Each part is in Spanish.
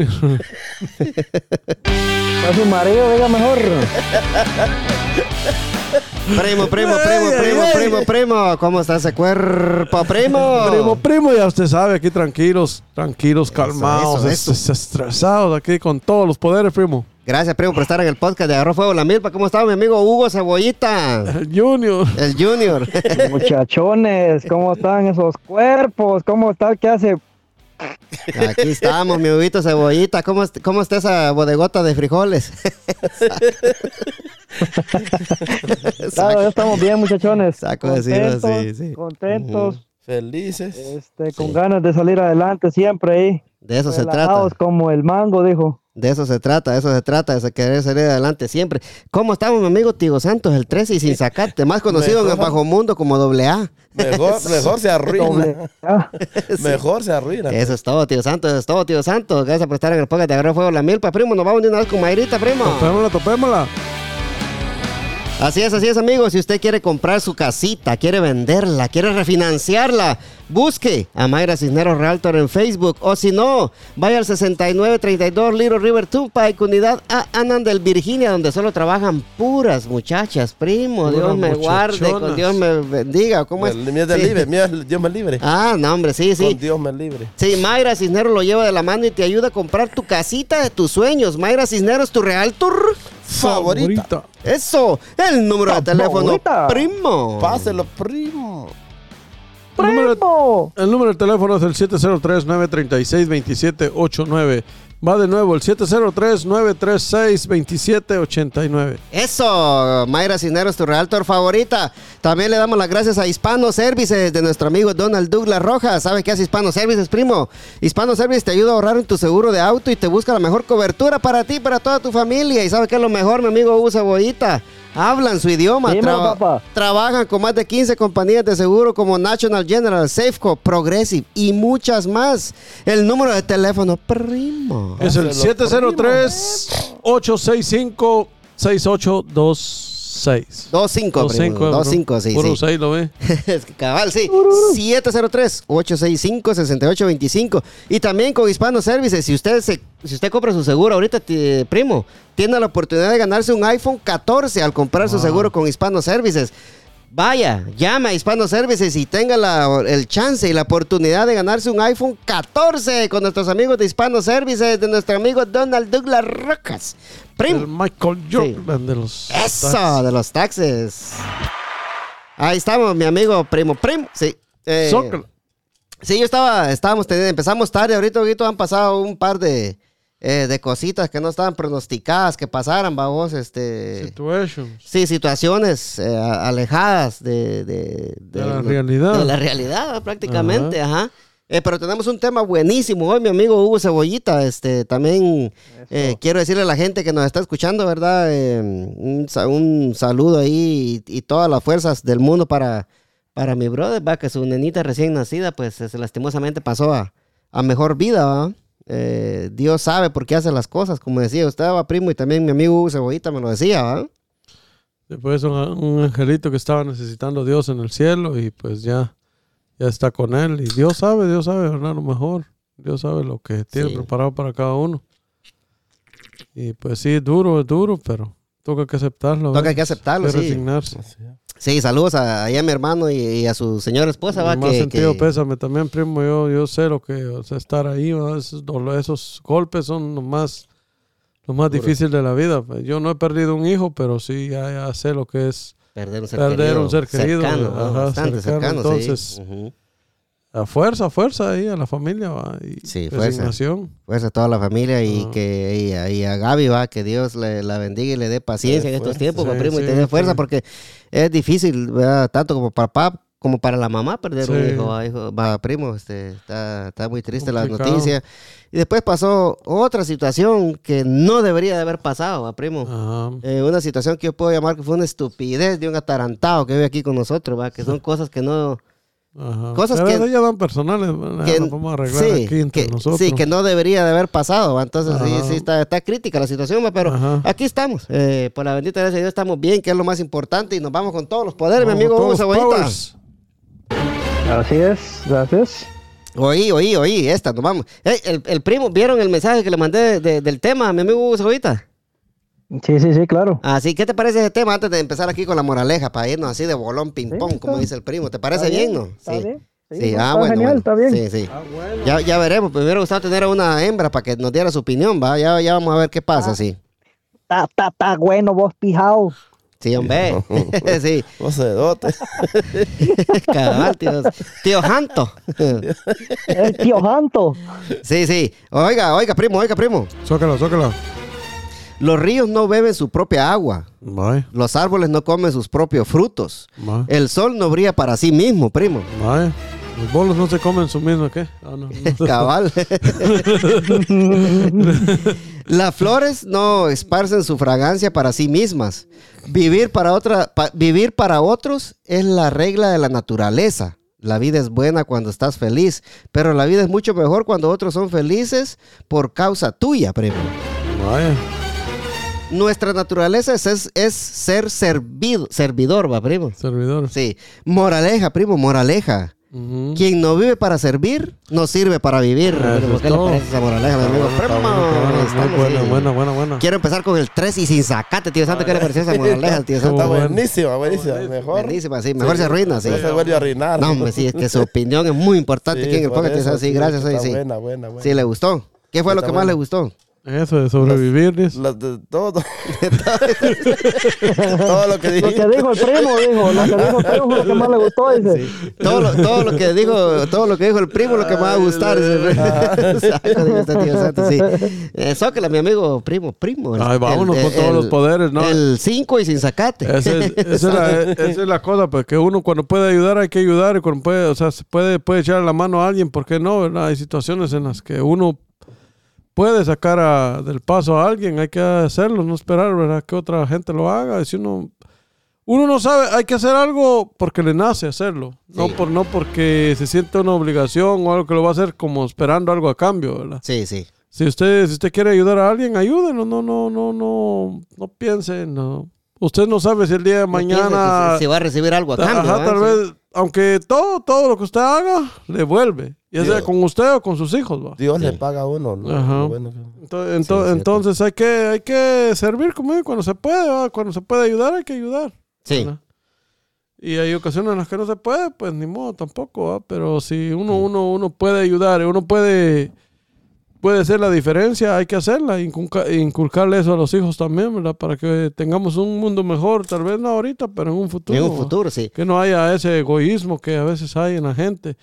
A su marido, diga mejor. Primo, primo, primo, primo, primo, primo. ¿Cómo está ese cuerpo, primo? Primo, primo, ya usted sabe, aquí tranquilos, tranquilos, calmados, eso, es- eso. estresados, aquí con todos los poderes, primo. Gracias, primo, por estar en el podcast de Agarró Fuego la Milpa. ¿Cómo está mi amigo Hugo Cebollita? El Junior. El Junior. Muchachones, ¿cómo están esos cuerpos? ¿Cómo está? ¿Qué hace? Aquí estamos, mi Huguito Cebollita. ¿Cómo, est- ¿Cómo está esa bodegota de frijoles? Claro, ya estamos bien, muchachones. Saco Contentos, sí, sí. contentos, Felices. este, con ganas de salir adelante siempre ahí. De eso se trata. Como el mango, dijo. De eso se trata, de eso se trata, de querer salir adelante siempre. ¿Cómo estamos, mi amigo Tigo Santos, el 13 y sin sacate, más conocido en el bajo mundo como doble A? Mejor, mejor se arruina. Mejor se arruina. Eso es todo, tío Santos, eso es todo, tío Santos. Gracias por estar en el podcast de Agarró Fuego la Milpa, primo. Nos vamos de una vez con Mayrita, primo. Topémosla, topémosla. Así es, así es, amigos. Si usted quiere comprar su casita, quiere venderla, quiere refinanciarla, busque a Mayra Cisneros Realtor en Facebook. O si no, vaya al 6932 Little River Turnpike, unidad A Anandel, Virginia, donde solo trabajan puras muchachas, primo. Puras Dios me guarde, con. Dios me bendiga. ¿Cómo es? Dios me Sí. libre, Dios me libre. Ah, no, hombre, sí, sí. Con Dios me libre. Sí, Mayra Cisneros lo lleva de la mano y te ayuda a comprar tu casita de tus sueños. Mayra Cisneros, tu realtor. Favorita. Eso, el número de teléfono, Favorita. primo. Páselo, primo. El número, ¡Primo! el número de teléfono es el 703-936-2789. Va de nuevo, el 703-936-2789. Eso, Mayra Cisneros, tu realtor favorita. También le damos las gracias a Hispano Services de nuestro amigo Donald Douglas Rojas. ¿Sabe qué hace Hispano Services, primo? Hispano Services te ayuda a ahorrar en tu seguro de auto y te busca la mejor cobertura para ti y para toda tu familia. ¿Y sabe qué es lo mejor, mi amigo Hugo Cebollita? Hablan su idioma, trabajan con más de 15 compañías de seguro como National General, Safeco, Progressive y muchas más. El número de teléfono, primo. Es el 703-865-6825. 6. 2-5, 2-5, sí. Puro 6 sí. lo ve. Cabal, sí. 703-865-6825. Y también con Hispano Services, si usted, se, si usted compra su seguro ahorita, primo, tiene la oportunidad de ganarse un iPhone 14 al comprar su ah. seguro con Hispano Services. Vaya, llama a Hispano Services y tenga la, el chance y la oportunidad de ganarse un iPhone 14 con nuestros amigos de Hispano Services, de nuestro amigo Donald Douglas Rocas. El. Michael Jordan de los. Eso, de los taxes. Ahí estamos, mi amigo primo. Primo, sí. Eh, sí, yo estaba, estábamos teniendo, empezamos tarde, ahorita, ahorita han pasado un par de, eh, de cositas que no estaban pronosticadas que pasaran, vamos, este... Situations. Sí, situaciones eh, alejadas de, de, De la realidad. De la realidad, prácticamente, ajá. Eh, pero tenemos un tema buenísimo hoy, mi amigo Hugo Cebollita. Este, también eh, quiero decirle a la gente que nos está escuchando, ¿verdad? Eh, un, sa- un saludo ahí y, y todas las fuerzas del mundo para, para mi brother, va, que su nenita recién nacida, pues lastimosamente pasó a, a mejor vida, ¿va? Dios sabe por qué hace las cosas, como decía usted, va, primo, y también mi amigo Hugo Cebollita me lo decía, ¿va? Después un, un angelito que estaba necesitando a Dios en el cielo y pues ya, ya está con él. Y Dios sabe, Dios sabe, ¿verdad? Lo mejor. Dios sabe lo que tiene Sí. preparado para cada uno. Y pues sí, es duro, es duro, pero toca que aceptarlo. Toca ¿verdad? que aceptarlo, sí. resignarse. Sí, saludos a, a mi hermano y, y a su señora esposa, va, Más que, sentido que- pésame también, primo. Yo, yo sé lo que o sea, estar ahí, esos, esos golpes son lo más, lo más difícil de la vida. Yo no he perdido un hijo, pero sí ya, ya sé lo que es perder un ser perder querido. un ser querido, Cercano, ¿no? ajá, bastante cercano, cercano, entonces, sí. Ujú. a fuerza, fuerza ahí a la familia. ¿va? Y Sí, fuerza. resignación. Fuerza a toda la familia y que y, y a Gaby va, que Dios le, la bendiga y le dé paciencia en estos fuerza. tiempos, Sí, primo, y sí, tener fuerza sí. porque es difícil, ¿verdad? tanto como papá como para la mamá perder un Sí. hijo, va, hijo, va, primo, este, está, está muy triste la Complicado. noticia. Y después pasó otra situación que no debería de haber pasado, va, primo. Ajá. Eh, una situación que yo puedo llamar que fue una estupidez de un atarantado que vive aquí con nosotros, ¿va? que son cosas que no, Ajá. Cosas Pero que- ellas dan personales, que, las vamos a arreglar sí, aquí entre que, nosotros. sí, que no debería de haber pasado. Entonces, sí, Ajá. sí, está, está crítica la situación, pero Ajá. aquí estamos. Eh, por la bendita gracia de Dios estamos bien, que es lo más importante, y nos vamos con todos los poderes, Vamos mi amigo con Hugo Así es, gracias. Oí, oí, oí, esta, nos vamos. El, el primo, ¿vieron el mensaje que le mandé de- de- del tema a mi amigo Hugo Cebollita? Sí, sí, sí, claro. Así, ¿qué te parece ese tema antes de empezar aquí con la moraleja para irnos así de bolón ping-pong, Sí, como dice el primo? ¿Te parece Está bien, no? Está bien. Sí, Sí, no, ah, está bueno. genial, bueno. está bien. Sí, sí. Ah, bueno. Ya, ya veremos, pues me hubiera gustado tener a una hembra para que nos diera su opinión, va. Ya, ya vamos a ver qué pasa, Ah. sí. Está, está, está bueno vos, pijao. Sí, hombre. sí, Vos sedote. cabal, tío. Tío Janto. El tío Janto. sí, sí. Oiga, oiga, primo, oiga, primo. Zócala, zócala. Los ríos no beben su propia agua. Los árboles no comen sus propios frutos. El sol no brilla para sí mismo, primo. vaya. Los bolos no se comen su mismo, ¿qué? Ah, no, no. Cabal. Las flores no esparcen su fragancia para sí mismas. Vivir para, otra, pa- vivir para otros es la regla de la naturaleza. La vida es buena cuando estás feliz, pero la vida es mucho mejor cuando otros son felices por causa tuya, primo. Vaya. Nuestra naturaleza es, es, es ser servido, servidor, va, primo. Servidor. Sí. Moraleja, primo, moraleja. Ujú. Quien no vive para servir, no sirve para vivir. Eso Primo, es ¿Qué le todo. parece esa moraleja, mi amigo? Está Primo, bueno, bueno, buena, buena. Quiero empezar con el 3 y sin sacate, tío Santo. ¿Qué le pareció esa moraleja, tío Santo? Está bueno. buenísima, buenísima. Mejor. Buenísima, sí. Mejor se arruina, sí. No se vuelve a arruinar. No, hombre, sí, es que su opinión es muy importante Sí, aquí en el podcast. eso, Sí, gracias, sí, está sí. Buena, buena, buena. Sí, le gustó. ¿Qué fue lo que más le gustó? Eso de sobrevivir, dice. Las de todo. todo lo que Lo dije. que dijo el primo, dijo. Lo que dijo el primo fue lo que más le gustó, dice. Todo lo, todo lo que dijo, todo lo que dijo el primo, lo que me va a gustar. Dijo este sí. Eh, Zócala, mi amigo, primo, primo. Ay, vámonos con todos los poderes, ¿no? El 5 y sin sacate. Esa es, esa es la, esa es la cosa, pues que uno cuando puede ayudar hay que ayudar y cuando puede, o sea, se puede, puede echar la mano a alguien, ¿por qué no? verdad? Hay situaciones en las que uno puede sacar a- del paso a alguien, hay que hacerlo, no esperar, ¿verdad? Que otra gente lo haga. Si uno, uno no sabe, hay que hacer algo porque le nace hacerlo, no, por, no porque se siente una obligación o algo que lo va a hacer como esperando algo a cambio, ¿verdad? Sí, sí. Si usted, si usted quiere ayudar a alguien, ayúdenlo, no, no, no, no, no piense, no. Usted no sabe si el día de No mañana, que se- va a recibir algo a cambio. tal vez, aunque todo, todo lo que usted haga, le vuelve, ya sea con usted o con sus hijos, va. Dios Sí. le paga a uno, ¿no? Ajá. Bueno Entonces, entonces hay que, hay que servir como cuando se puede, ¿va? cuando se puede ayudar, hay que ayudar. Sí. ¿verdad? Y hay ocasiones en las que no se puede, pues ni modo tampoco, ¿va? pero si uno, uno, uno puede ayudar, uno puede, puede hacer la diferencia, hay que hacerla, inculca- inculcarle eso a los hijos también, ¿verdad? Para que tengamos un mundo mejor, tal vez no ahorita, pero en un futuro. En un futuro, sí. Que no haya ese egoísmo que a veces hay en la gente,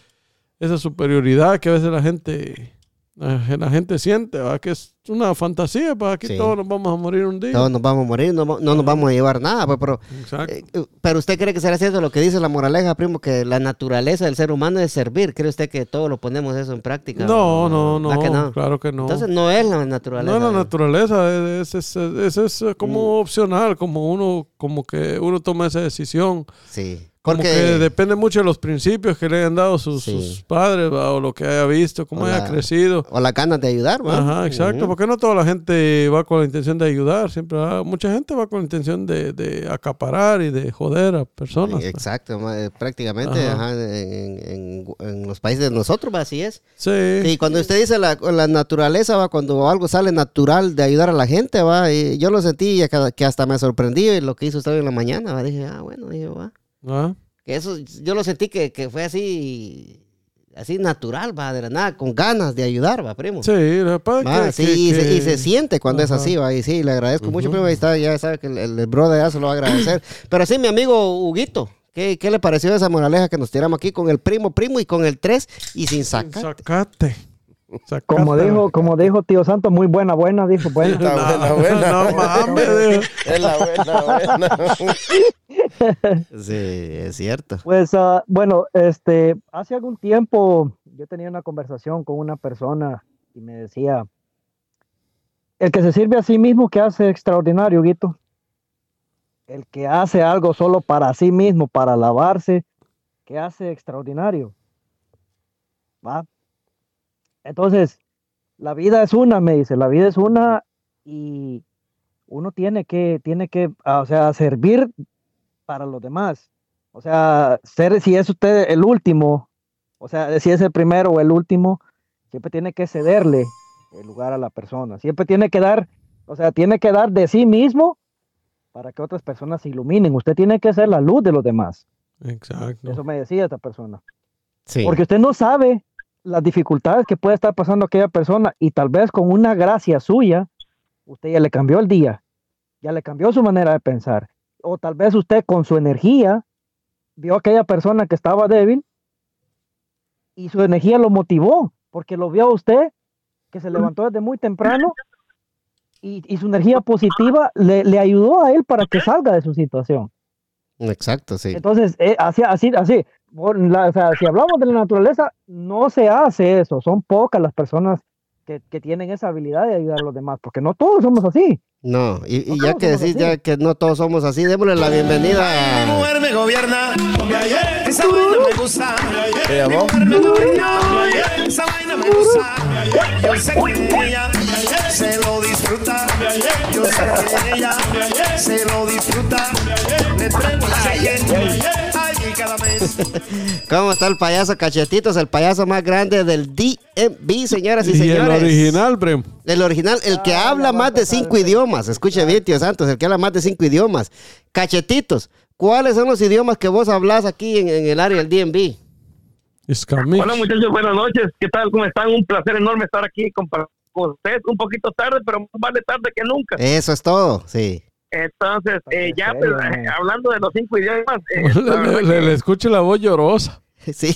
esa superioridad que a veces la gente, la, gente siente, ¿va? que es una fantasía, pues aquí Sí. todos nos vamos a morir un día. Todos nos vamos a morir, no, no nos vamos a llevar nada, pues, pero, Exacto. eh, eh, pero usted cree que será cierto lo que dice la moraleja, primo, que la naturaleza del ser humano es servir. ¿Cree usted que todos lo ponemos eso en práctica? No, no, ¿Va no, que no? claro que no. Entonces no es la naturaleza. no es la naturaleza, es, es, es- es- es como Mm. opcional, como uno, como que uno toma esa decisión. Sí. Como Porque que depende mucho de los principios que le hayan dado sus, Sí. sus padres, ¿va? o lo que haya visto, cómo O haya la- crecido. o las ganas de ayudar, ¿va? Ajá, exacto, porque no toda la gente va con la intención de ayudar, siempre va- mucha gente va con la intención de, de acaparar y de joder a personas. pues. Exacto, eh, prácticamente Ajá. ajá, en, en- en los países de nosotros, ¿va? así es. Sí, Sí, cuando usted dice la, la naturaleza, va, cuando algo sale natural de ayudar a la gente, va, y yo lo sentí y que, hasta me sorprendí y lo que hizo usted hoy en la mañana, va, dije, ah, bueno, dije, va. ¿Va? Que eso, yo lo sentí que, que fue así, así natural, va, de la nada, con ganas de ayudar, va, primo. Sí, que es Va, que- sí, que- y, se, y que- se siente cuando es Ajá. así, va, y sí, le agradezco mucho, primo, ahí está, ya sabe que el, el, brother ya se lo va a agradecer. Pero sí, mi amigo Huguito, ¿qué, qué le pareció esa moraleja que nos tiramos aquí con el primo, primo y con el 3 y sin sacar? Sacate. Como dijo, como dijo tío Santo, muy buena, buena, dijo, buena. Está buena, buena. No mames. Es la buena, buena. Sí, es cierto. Pues ah, bueno, este, hace algún tiempo yo tenía una conversación con una persona y me decía, el que se sirve a sí mismo, que hace extraordinario, Guito? El que hace algo solo para sí mismo, para alabarse, que hace extraordinario? ¿Va? Entonces, la vida es una, me dice, la vida es una y uno tiene que, tiene que, ah, o sea, servir para los demás. O sea, ser, si es usted el último O sea, si es el primero o el último, siempre tiene que cederle el lugar a la persona. Siempre tiene que dar, o sea, tiene que dar de sí mismo para que otras personas se iluminen. Usted tiene que ser la luz de los demás. Exacto. Eso me decía esta persona. Sí. Porque usted no sabe las dificultades que puede estar pasando aquella persona y tal vez con una gracia suya, usted ya le cambió el día, ya le cambió su manera de pensar. O tal vez usted con su energía vio a aquella persona que estaba débil y su energía lo motivó, porque lo vio a usted que se levantó desde muy temprano y, y su energía positiva le, le ayudó a él para que salga de su situación. Exacto, sí. Entonces, eh, así, así, así, la- o sea, si hablamos de la naturaleza, no se hace eso. Son pocas las personas que, que tienen esa habilidad de ayudar a los demás, porque no todos somos así. No, y, y No ya que decís así. ya que no todos somos así, démosle la bienvenida a... mujer me gobierna. Esa vaina me gusta. ¿Te llamó? Mi mujer me gobierna. Esa vaina me gusta. Yo sé que ella se lo disfruta. Yo sé que ella se lo disfruta. Le traigo el cheque allí cada mes. ¿Cómo está el payaso Cachetitos? El payaso más grande del DMV, señoras y, Y el señores. original, Brem. El original, el que Ah, habla más de cinco idiomas. Escuche bien, tío Santos, el que habla más de cinco idiomas. Cachetitos, ¿cuáles son los idiomas que vos hablas aquí en, en el área del DMV? Hola muchachos, buenas noches. ¿Qué tal? ¿Cómo están? Un placer enorme estar aquí con, con ustedes. Un poquito tarde, pero más vale tarde que nunca. Eso es todo, sí. Entonces, eh, ¿En ya pues, man? eh, hablando de los cinco idiomas, eh, Le, verdad le- que- le escucho la voz llorosa. Sí.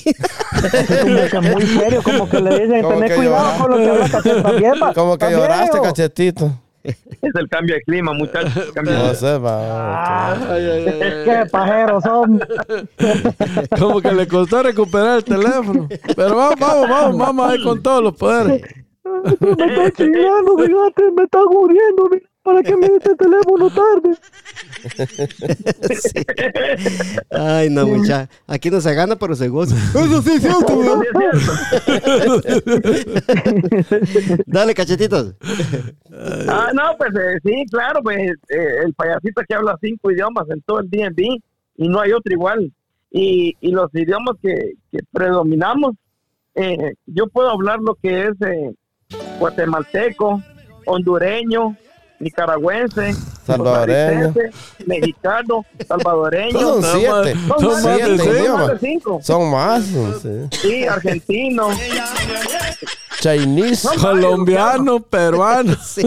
Como que muy serio, como que le dicen, tener cuidado con lo que habla Cachete también, pa- Como que también, lloraste, cachetito. es el cambio de clima, muchachos. No sé, va. Qué pajeros son. Como que le costó recuperar el teléfono. Pero vamos, vamos, vamos, vamos ahí con todos los poderes. me está chingando, fíjate, me está muriendo. mira, ¿Para qué me dice el teléfono tarde? Ay, no, mucha. Aquí no se gana, pero se goza. Eso sí es cierto, Eso güey. sí es cierto. Dale, cachetitos. Ah, no, pues eh, sí, claro, pues eh, el payasito que habla cinco idiomas en todo el DNB y no hay otro igual. Y, y los idiomas que, que predominamos, eh, yo puedo hablar lo que es eh, guatemalteco, hondureño, nicaragüense, Salvadoreño. mexicano, salvadoreño. Son siete. más- Son son más Siete son más de cinco. Son más. Sí. Sí, argentino. Chinese. Colombiano, peruano, Sí.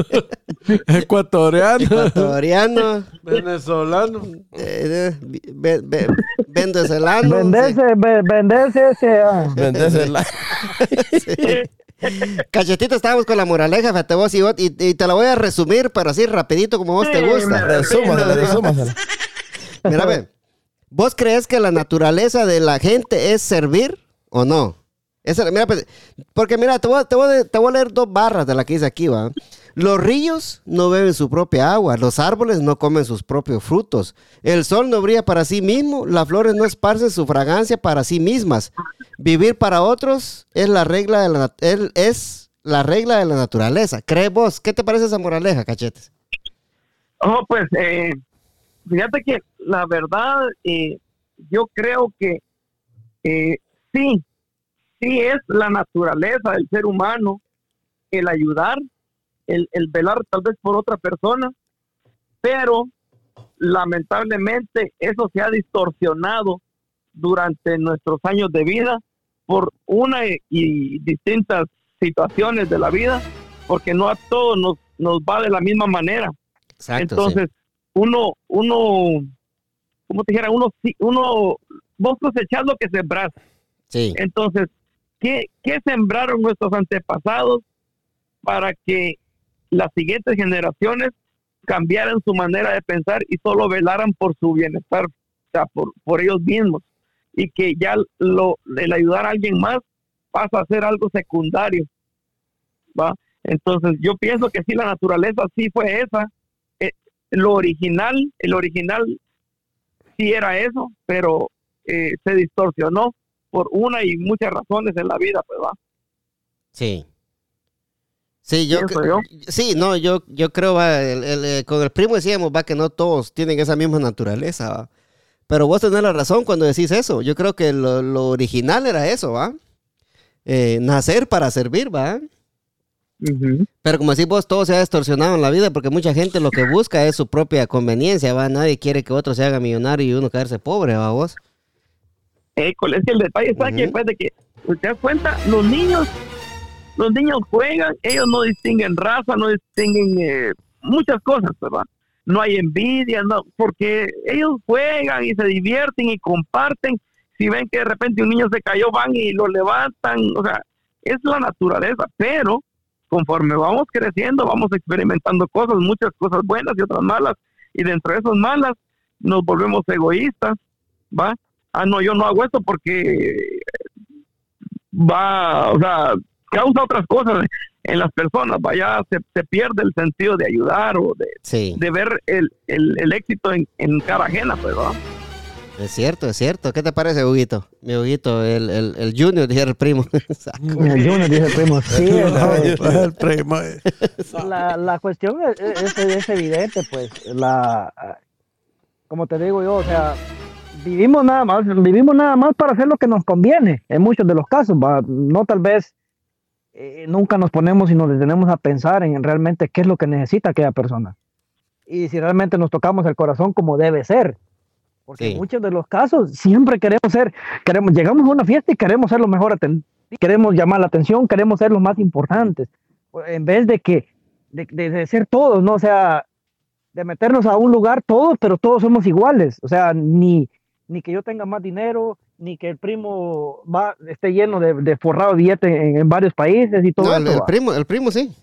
ecuatoriano, Ecuatoriano. venezolano. eh, ve- ve- venezolano. Venderse, ve- venderse ese. ah. Cachetito, estábamos con la moraleja, fíjate vos y, vos, y, y te la voy a resumir, pero así rapidito como vos te gusta. Resúmasela, resúmasela. Mira, ve, ¿vos crees que la naturaleza de la gente es servir o no? Esa- mira, pues, porque mira, te voy, a- te, voy te voy a leer dos barras de la que dice aquí, va. Los ríos no beben su propia agua, los árboles no comen sus propios frutos, el sol no brilla para sí mismo, las flores no esparcen su fragancia para sí mismas. Vivir para otros es la regla de la, es la regla de la naturaleza. ¿Crees vos? ¿Qué te parece esa moraleja, cachetes? Oh, pues, eh, fíjate que la verdad, eh, yo creo que eh, sí, sí es la naturaleza del ser humano el ayudar, el, el velar tal vez por otra persona, pero lamentablemente eso se ha distorsionado durante nuestros años de vida por una y- y distintas situaciones de la vida, porque no a todos nos, nos va de la misma manera. Exacto. Entonces, uno, uno, como te dijera, uno, uno, vos cosechás lo que sembrás. sí. sí. Entonces, ¿qué, ¿qué sembraron nuestros antepasados para que las siguientes generaciones cambiaran su manera de pensar y solo velaran por su bienestar, o sea, por, por ellos mismos? Y que ya lo, el ayudar a alguien más pasa a ser algo secundario. ¿va? Entonces, yo pienso que sí, la naturaleza sí fue esa. Eh, lo original, el original sí era eso, pero eh, se distorsionó por una y muchas razones en la vida, pues va. Sí. Sí, yo, yo. sí, no, yo, yo creo, va, el- el, eh, con el primo decíamos, va, que no todos tienen esa misma naturaleza, va. Pero vos tenés la razón cuando decís eso. Yo creo que lo, lo original era eso, va. eh, nacer para servir, ¿va? Pero como decís vos, todo se ha distorsionado en la vida porque mucha gente lo que busca es su propia conveniencia, ¿va? Nadie quiere que otro se haga millonario y uno quedarse pobre, ¿va vos? École, es que el detalle está que Ujú. después de que te das cuenta, los niños, los niños juegan, ellos no distinguen raza, no distinguen eh, muchas cosas, ¿verdad? No hay envidia, no, porque ellos juegan y se divierten y comparten. Si ven que de repente un niño se cayó, van y lo levantan, o sea, es la naturaleza, pero conforme vamos creciendo, vamos experimentando cosas, muchas cosas buenas y otras malas, y dentro de esas malas nos volvemos egoístas, ¿va? ah, no, yo no hago esto porque va, o sea, causa otras cosas en las personas, vaya, se, se pierde el sentido de ayudar o de, Sí, de ver el, el, el éxito en, en cara ajena, pues, ¿verdad? es cierto, es cierto. ¿Qué te parece, Huguito? Mi Huguito, el, el, el Junior, dijera el primo. El Junior dice el primo. Sí, el primo. eh. la, la cuestión es, es- es evidente, pues, la, como te digo yo, o sea, vivimos nada más, vivimos nada más para hacer lo que nos conviene, en muchos de los casos, ¿va? no tal vez eh, nunca nos ponemos y nos detenemos a pensar en realmente qué es lo que necesita aquella persona. Y si realmente nos tocamos el corazón como debe ser. Porque Sí. en muchos de los casos siempre queremos ser, queremos, llegamos a una fiesta y queremos ser lo mejor atendidos, queremos llamar la atención, queremos ser los más importantes. En vez de que, de, de- de ser todos, ¿no? O sea, de meternos a un lugar todos, pero todos somos iguales. O sea, ni, ni que yo tenga más dinero, ni que el primo va, esté lleno de, de forrado billete en, en varios países y todo No, el, eso. el ¿va? primo, el primo sí.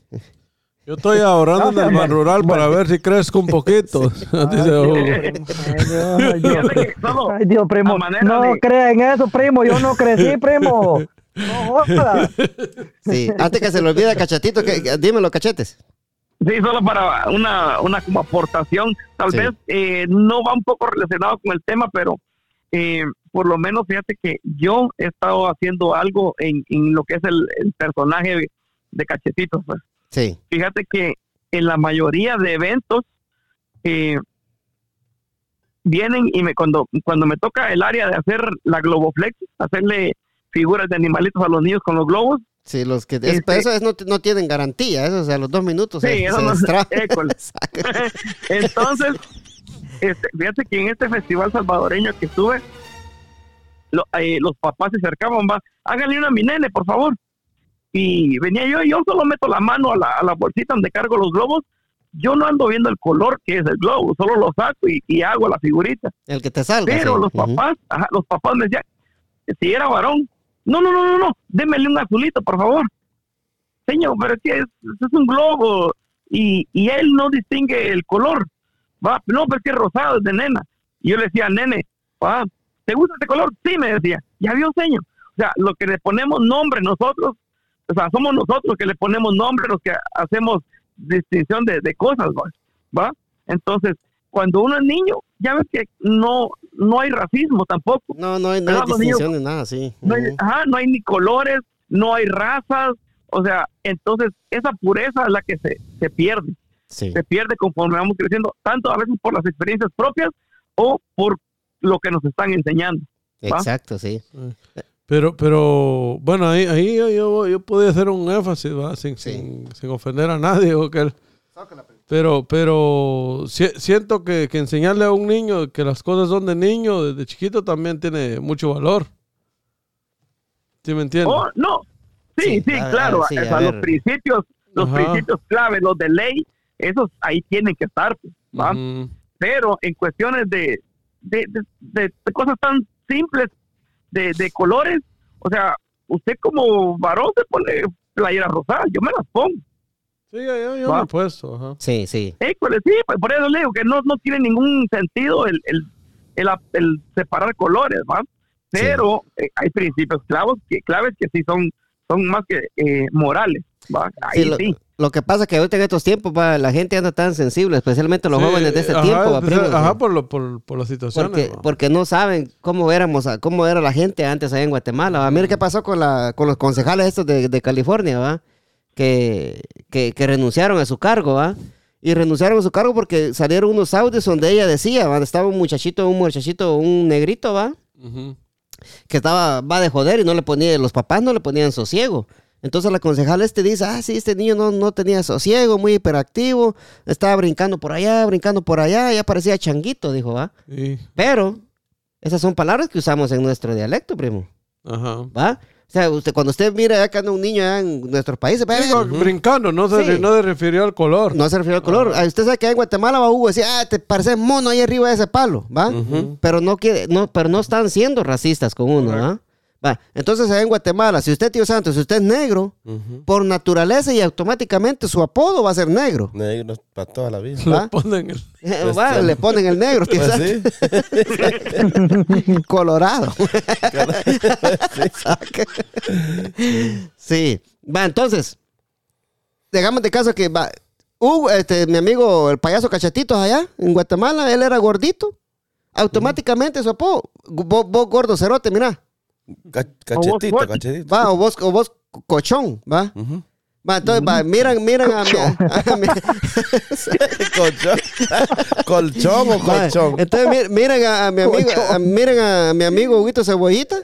Yo estoy ahorrando en el ban rural para ver si crezco un poquito. Ay, Dios, Ay, primo. No de- crea en eso, primo. Yo no crecí, primo. No jodas. Sí, antes que se le olvide cachetito, que, que- dímelo, cachetes. Sí, solo para una, una como aportación, tal Sí. vez eh, no va un poco relacionado con el tema, pero eh, por lo menos fíjate que yo he estado haciendo algo en, en lo que es el, el personaje de Cachetitos. Pues. Sí, Fíjate que en la mayoría de eventos eh, vienen y me cuando, cuando me toca el área de hacer la Globoflex, hacerle figuras de animalitos a los niños con los globos, sí, los que... Es, Este- eso es- no, no tienen garantía, eso, o sea, los dos minutos Sí, se, eso se no-. Saca. Entonces, este, fíjate que en este festival salvadoreño que estuve, lo- eh, los papás se acercaban, va, háganle una a mi nene, por favor. Y venía yo, y yo solo meto la mano a la, a la bolsita donde cargo los globos. Yo no ando viendo el color que es el globo, solo lo saco y, y hago la figurita. El que te salga. Pero sí. los papás, ajá, los papás me decían, si era varón, no, no, no, no, no, démele un azulito, por favor. Señor, pero es que es, es un globo y, y él no distingue el color. Va, no, pero es que es rosado, es de nena. Y yo le decía, nene, va, ¿te gusta este color? Sí, me decía. Ya vio, señor. O sea, lo que le ponemos nombre nosotros, o sea, somos nosotros que le ponemos nombre, los que hacemos distinción de, de cosas, ¿va? Entonces, cuando uno es niño, ya ves que no, no hay racismo tampoco. No, no hay, no hay niños- distinción de nada, sí. No hay, ajá, no hay ni colores, no hay razas, o sea, entonces esa pureza es la que se, se pierde, Sí. se pierde conforme vamos creciendo, tanto a veces por las experiencias propias o por lo que nos están enseñando. ¿va? Exacto, sí. Pero, pero, bueno, ahí, ahí yo, yo, yo podía hacer un énfasis, ¿va? Sin, Sí. sin, sin ofender a nadie. o que pero, pero si- siento que, que enseñarle a un niño que las cosas son de niño, desde chiquito, también tiene mucho valor. ¿Sí me entiendes? Oh, no, sí, Sí, sí, a- a- claro, sí, a los principios, los Ajá. principios clave, los de ley, esos ahí tienen que estar, pues, ¿va? Pero en cuestiones de, de, de- de- de cosas tan simples, de, de colores, o sea, usted como varón se pone playera rosada, yo me las pongo. Sí, yo, yo, me he puesto. Ajá. Sí, sí. Sí, pues por eso le digo que no, no tiene ningún sentido el, el, el, el separar colores, ¿va? Pero eh, hay principios clavos que, claves que sí son, son más que eh, morales, ¿va? Ahí Sí, sí. Lo, que pasa que ahorita en estos tiempos va, la gente anda tan sensible, especialmente los Sí, jóvenes de este ajá, tiempo. pues, primo, ajá, por, lo, por, por las situaciones. porque, no saben cómo éramos, cómo era la gente antes allá en Guatemala. Mira qué pasó con, la, con los concejales estos de, de California, ¿va? Que, que, que renunciaron a su cargo, ¿va? Y renunciaron a su cargo porque salieron unos audios donde ella decía, ¿va? Estaba un muchachito, un muchachito, un negrito, ¿va? Que estaba, va de joder y no le ponía, los papás no le ponían sosiego. Entonces la concejal este dice, ah, sí, este niño no, no tenía sosiego, muy hiperactivo, estaba brincando por allá, brincando por allá, ya parecía changuito, dijo, va. Sí. Pero esas son palabras que usamos en nuestro dialecto, primo, Ajá. ¿va? O sea, usted, cuando usted mira acá anda un niño allá en nuestros países, va, Digo, brincando, no se, Sí. no se refirió al color. no se refiere al color. Ah, Usted sabe que en Guatemala va Hugo decía, ah, te pareces mono ahí arriba de ese palo, ¿va? Pero no quiere, no, pero no están siendo racistas con uno, ¿va? Entonces allá en Guatemala, si usted, tío Santos, si usted es negro, por naturaleza y automáticamente su apodo va a ser negro. Negros para toda la vida. ¿va? Le ponen el- Va, le ponen el negro, tío Pues Santos. sí. Colorado. sí. Va, entonces, digamos de caso que va. Hugo, este, mi amigo, el payaso Cachetitos allá en Guatemala, él era gordito. Automáticamente su apodo, vos, vos gordo cerote, mira. Ca- Cachetito, cachetito. Va, o vos, o vos cochón, va. Va, entonces, va, miran, miran a mi. a mi- Colchón. Colchón o Va, colchón. Entonces, mi- miren a, a mi amigo, a- miren a mi amigo Huguito Cebollita.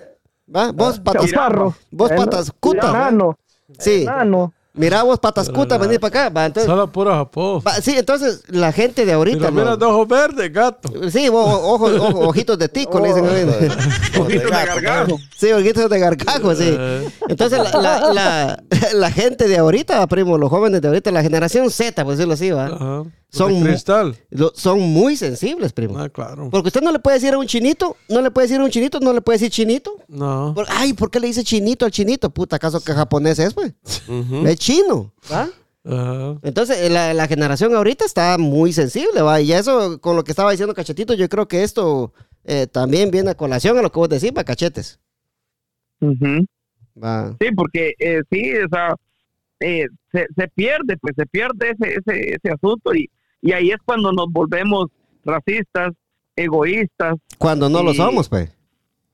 Va, vos patas, Chaparro. vos patas cuta. Enano. Sí. Enano. Mira vos patas cuta, vení para acá. Va, entonces, Solo puros apodos. va, sí, entonces la gente de ahorita. lo miras de ojos verdes, gato. Sí, vos, ojos, ojos- ojitos de tico, le dicen. Ojitos de gargajo. Sí, ojitos de gargajo, sí. Eh. Entonces, la, la, la, la gente de ahorita, primo, los jóvenes de ahorita, la generación Z, por decirlo así, ¿va? Ajá. Son cristal. Lo- son muy sensibles, primo. Ah, claro. Porque usted no le puede decir a un chinito, no le puede decir a un chinito, no le puede decir chinito. No. Por- ay, ¿por qué le dice chinito al chinito? Puta, ¿acaso que japonés es, pues? Es chino, ¿va? Ajá. Entonces, eh, la, la generación ahorita está muy sensible, ¿va? Y eso, con lo que estaba diciendo Cachetito, yo creo que esto eh, también viene a colación a lo que vos decís, va, cachetes. Ujú. Va. Sí, porque eh, sí, o sea, eh, se, se pierde, pues se pierde ese, ese, ese asunto y, y ahí es cuando nos volvemos racistas, egoístas. Cuando no lo somos, pues.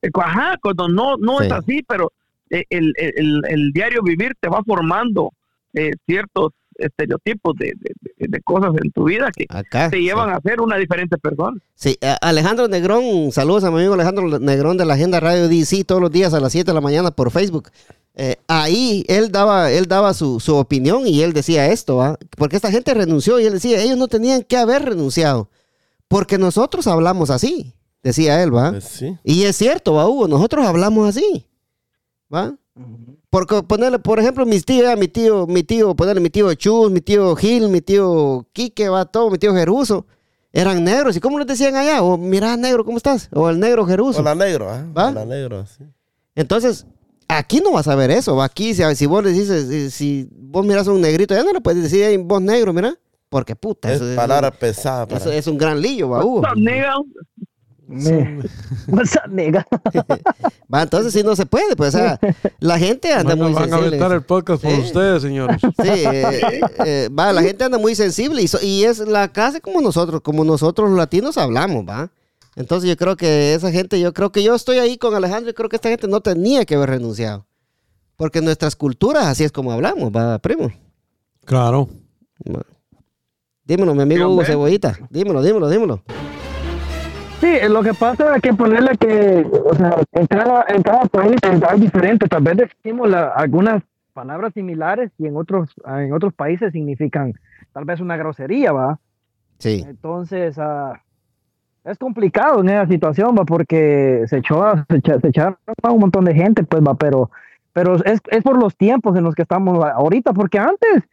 Eh, Ajá, cuando no, no Sí. es así, pero eh, el, el, el- diario vivir te va formando eh, ciertos estereotipos de, de- cosas en tu vida que Acá. te llevan a ser una diferente persona. Sí, Alejandro Negrón, saludos a mi amigo Alejandro Negrón de la Agenda Radio DC todos los días a las 7 de la mañana por Facebook. Eh, ahí él daba, él daba su, su opinión y él decía esto, ¿va? porque esta gente renunció y él decía, ellos no tenían que haber renunciado, porque nosotros hablamos así, decía él, ¿va? Pues sí. Y es cierto, ¿va, Hugo? Nosotros hablamos así, ¿va? Porque ponerle, por ejemplo, mis tíos, mi tío, mi tío, ponerle mi tío Chus, mi tío Gil, mi tío Quique, va todo, mi tío Jeruso, eran negros. ¿Y cómo les decían allá? O mira, negro, ¿cómo estás? O el negro Jeruso. Hola negro, ¿ah? ¿Va? Hola negro, sí. Entonces, aquí no vas a ver eso. ¿va? Aquí, si, si vos le dices, si, si vos miras a un negrito, ya no le puedes decir, "Ey, vos negro, mira. Porque puta, Es eso, es- palabra pesada para eso es un gran lío, va, Hugo. What's up, nigga? Me- What's up, nigga? Va, entonces sí no se puede, pues, o sea, la gente anda Van, a- muy van a sensible. aventar el podcast por Sí. ustedes, señores. Sí, eh, eh, va, la gente anda muy sensible y, so- y es la clase como nosotros, como nosotros los latinos hablamos, va. Entonces yo creo que esa gente, yo creo que yo estoy ahí con Alejandro, yo creo que esta gente no tenía que haber renunciado. Porque nuestras culturas así es como hablamos, va, primo. Claro. Dímelo, mi amigo Hugo. Cebollita. Dímelo, dímelo, dímelo. Sí, lo que pasa es que ponerle que, o sea, en cada, en cada país es diferente. Tal vez decimos la- algunas palabras similares y en otros, en otros países significan tal vez una grosería, ¿va? Sí. Entonces, ah, es complicado en esa situación, va, porque se echó, se, echa- se echaron a un montón de gente, pues, va, pero, pero es, es por los tiempos en los que estamos ahorita, porque antes,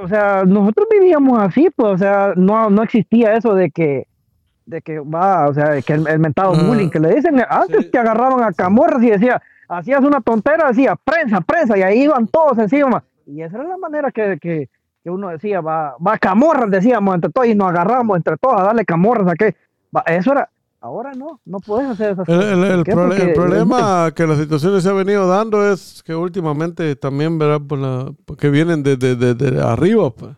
o sea, nosotros vivíamos así, pues, o sea, no, no existía eso de que, de que va, o sea, que el, el mentado Ah, bullying, que le dicen, antes sí. que agarraban a camorras y decía, hacías una tontera, decía, prensa, prensa, y ahí iban todos encima, y esa era la manera que, que, que uno decía, va, va camorras, decíamos entre todos, y nos agarramos entre todos a darle camorras a que, eso era, ahora no, no puedes hacer esas El, cosas. el- problema que la situación se ha venido dando es que últimamente también, ¿verdad? Por la, porque vienen de, de- de- de arriba. pues.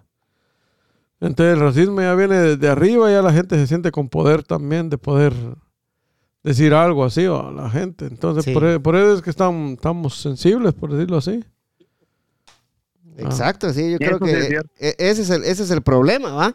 Entonces el racismo ya viene de, de arriba, ya la gente se siente con poder también de poder decir algo así a la gente. Entonces Sí. por, e- por eso es que estamos, estamos sensibles, por decirlo así. Exacto, sí, yo creo es que e- ese es el, ese es el problema, ¿va?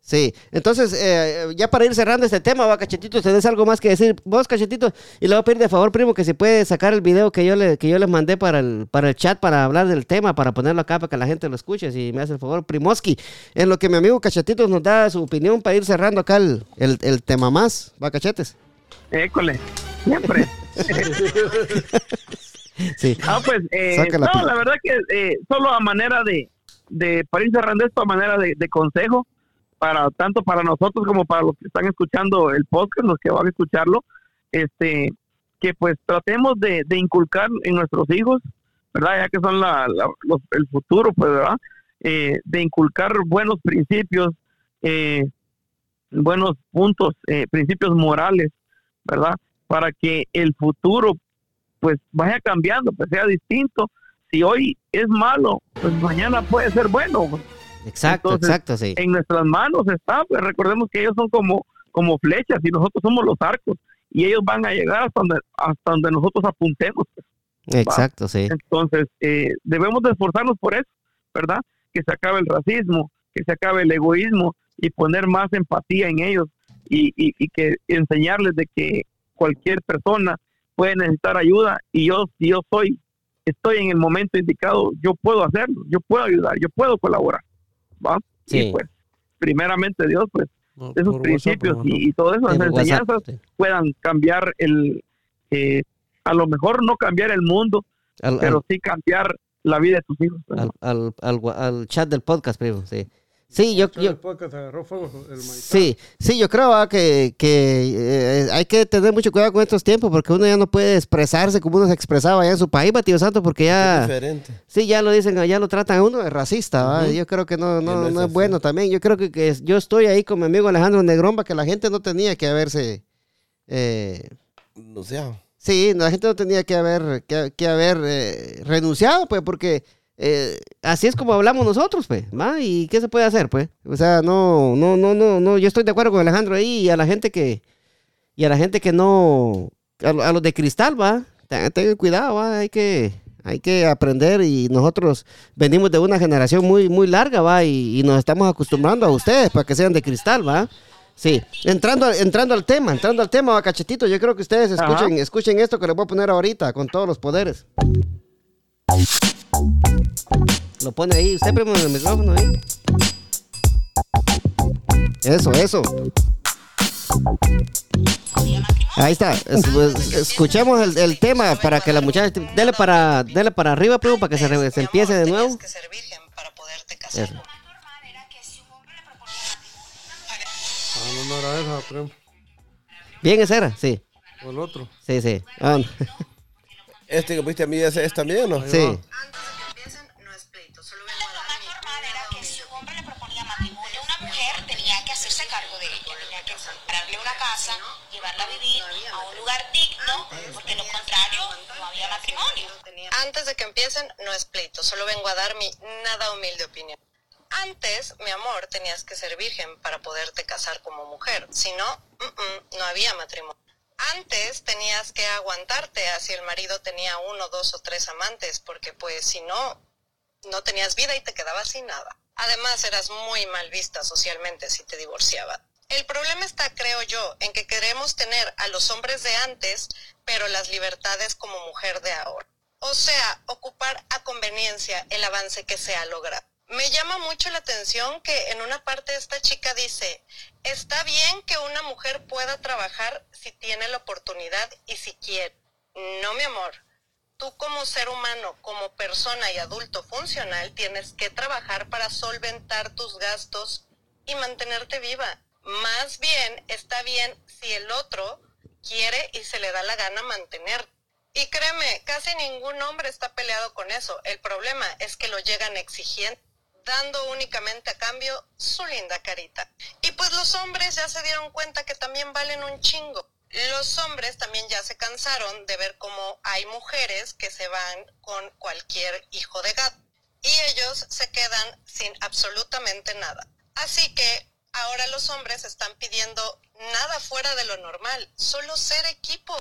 Sí, entonces, eh, ya para ir cerrando este tema, va, Cachetito, ¿tenés algo más que decir? Vos, Cachetito, y le voy a pedir de favor, primo, que si puede sacar el video que yo le, que yo les mandé para el, para el chat para hablar del tema, para ponerlo acá para que la gente lo escuche, si me hace el favor, Primoski, en lo que mi amigo Cachetito nos da su opinión para ir cerrando acá el, el, el tema más, va, Cachetes. École, siempre. Sí. Ah, pues, eh, no, la verdad que eh, solo a manera de, de, para ir cerrando esto, a manera de, de consejo, para tanto para nosotros como para los que están escuchando el podcast, los que van a escucharlo, este, que pues tratemos de, inculcar en nuestros hijos, ¿verdad? Ya que son la, la- los- el futuro, pues, ¿verdad? Eh, de inculcar buenos principios, eh, buenos puntos, eh, principios morales, ¿verdad? Para que el futuro pues vaya cambiando, pues sea distinto. Si hoy es malo, pues mañana puede ser bueno. Exacto, Entonces, exacto, sí. En nuestras manos está, pues recordemos que ellos son como, como flechas y nosotros somos los arcos y ellos van a llegar hasta donde, hasta donde nosotros apuntemos. pues. Exacto, sí. Entonces, eh, debemos de esforzarnos por eso, ¿verdad? Que se acabe el racismo, que se acabe el egoísmo y poner más empatía en ellos y, y, y que enseñarles de que cualquier persona puede necesitar ayuda y yo, si yo soy, estoy en el momento indicado, yo puedo hacerlo, yo puedo ayudar, yo puedo colaborar, ¿va? Sí. Y pues, primeramente Dios, pues, No, esos principios WhatsApp, y, y todo eso, las WhatsApp, enseñanzas sí. puedan cambiar el, eh, a lo mejor no cambiar el mundo, Al, pero sí cambiar la vida de tus hijos. al- al chat del podcast, primo, sí. Sí, yo, ¿no? yo, agarró fuego, el. Sí, sí, yo creo que, que eh, hay que tener mucho cuidado con estos tiempos porque uno ya no puede expresarse como uno se expresaba allá en su país, va, tío Santo, porque Es ya, diferente. sí, ya lo dicen, ya lo tratan a uno de racista, yo creo que no, no, no es no bueno también, yo creo que, que yo estoy ahí con mi amigo Alejandro Negrón, va, que la gente no tenía que haberse, eh, O sea, sí, la gente no tenía que haber, que, que haber eh, renunciado, pues, porque eh, así es como hablamos nosotros, pues, ¿va? ¿Y qué se puede hacer, pues? O sea, no, no, no, no, no, yo estoy de acuerdo con Alejandro ahí y a la gente que, y a la gente que no, a, lo- a los de cristal, ¿va? Tengan, cuidado, ¿va? Hay que, hay que aprender y nosotros venimos de una generación muy, muy larga, ¿va? Y, y nos estamos acostumbrando a ustedes para que sean de cristal, ¿va? Sí, entrando, entrando al tema, entrando al tema, va, cachetito, yo creo que ustedes Ajá. escuchen, escuchen esto que les voy a poner ahorita con todos los poderes. Lo pone ahí, usted primo en el micrófono ahí. Eso, eso. Ahí está. Es- es- escuchemos el, el tema para que la muchacha dele para dele para arriba, primo, para que se, empiece de nuevo. Tenías que ser virgen para poderte casar. Eso. Ah, no, no era esa, primo. Bien, esa era, sí, O el otro. sí, sí. Ah, no. este que viste a mí es, es también, ¿no? sí. Llevarla a vivir a un lugar digno, porque lo contrario no había matrimonio. Antes de que empiecen, no es pleito. Solo vengo a dar mi nada humilde opinión. Antes, mi amor, tenías que ser virgen para poderte casar como mujer. Si no, no había matrimonio. Antes tenías que aguantarte a si el marido tenía uno, dos o tres amantes, porque pues si no, no tenías vida y te quedabas sin nada. Además, eras muy mal vista socialmente si te divorciabas. El problema está, creo yo, en que queremos tener a los hombres de antes, pero las libertades como mujer de ahora. O sea, ocupar a conveniencia el avance que se ha logrado. Me llama mucho la atención que en una parte esta chica dice, está bien que una mujer pueda trabajar si tiene la oportunidad y si quiere. No, mi amor, tú como ser humano, como persona y adulto funcional, tienes que trabajar para solventar tus gastos y mantenerte viva. Más bien está bien si el otro quiere y se le da la gana mantener. Y créeme, casi ningún hombre está peleado con eso. El problema es que lo llegan exigiendo, dando únicamente a cambio su linda carita. Y pues los hombres ya se dieron cuenta que también valen un chingo. Los hombres también ya se cansaron de ver cómo hay mujeres que se van con cualquier hijo de gato y ellos se quedan sin absolutamente nada. Así que ahora los hombres están pidiendo nada fuera de lo normal, solo ser equipo.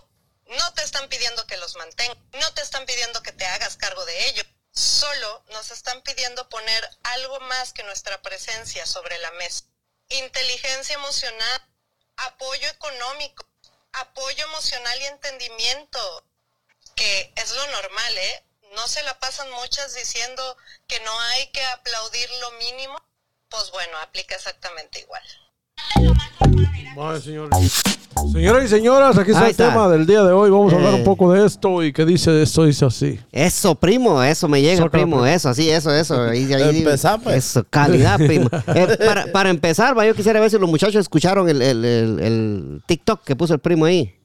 No te están pidiendo que los mantengas, no te están pidiendo que te hagas cargo de ellos, solo nos están pidiendo poner algo más que nuestra presencia sobre la mesa. inteligencia emocional, apoyo económico, apoyo emocional y entendimiento, que es lo normal, ¿eh? No se la pasan muchas diciendo que no hay que aplaudir lo mínimo, pues bueno, aplica exactamente igual. Vaya, señores. Señoras y señoras, aquí está el tema del día de hoy. Vamos a hablar Eh. un poco de esto y qué dice esto, dice así. Eso, primo, eso me llega, primo, primo. eso, así, eso, eso. Ahí- Empezá, pues. Eso, calidad, primo. Eh, para, para empezar, va, yo quisiera ver si los muchachos escucharon el, el- el- el TikTok que puso el primo ahí.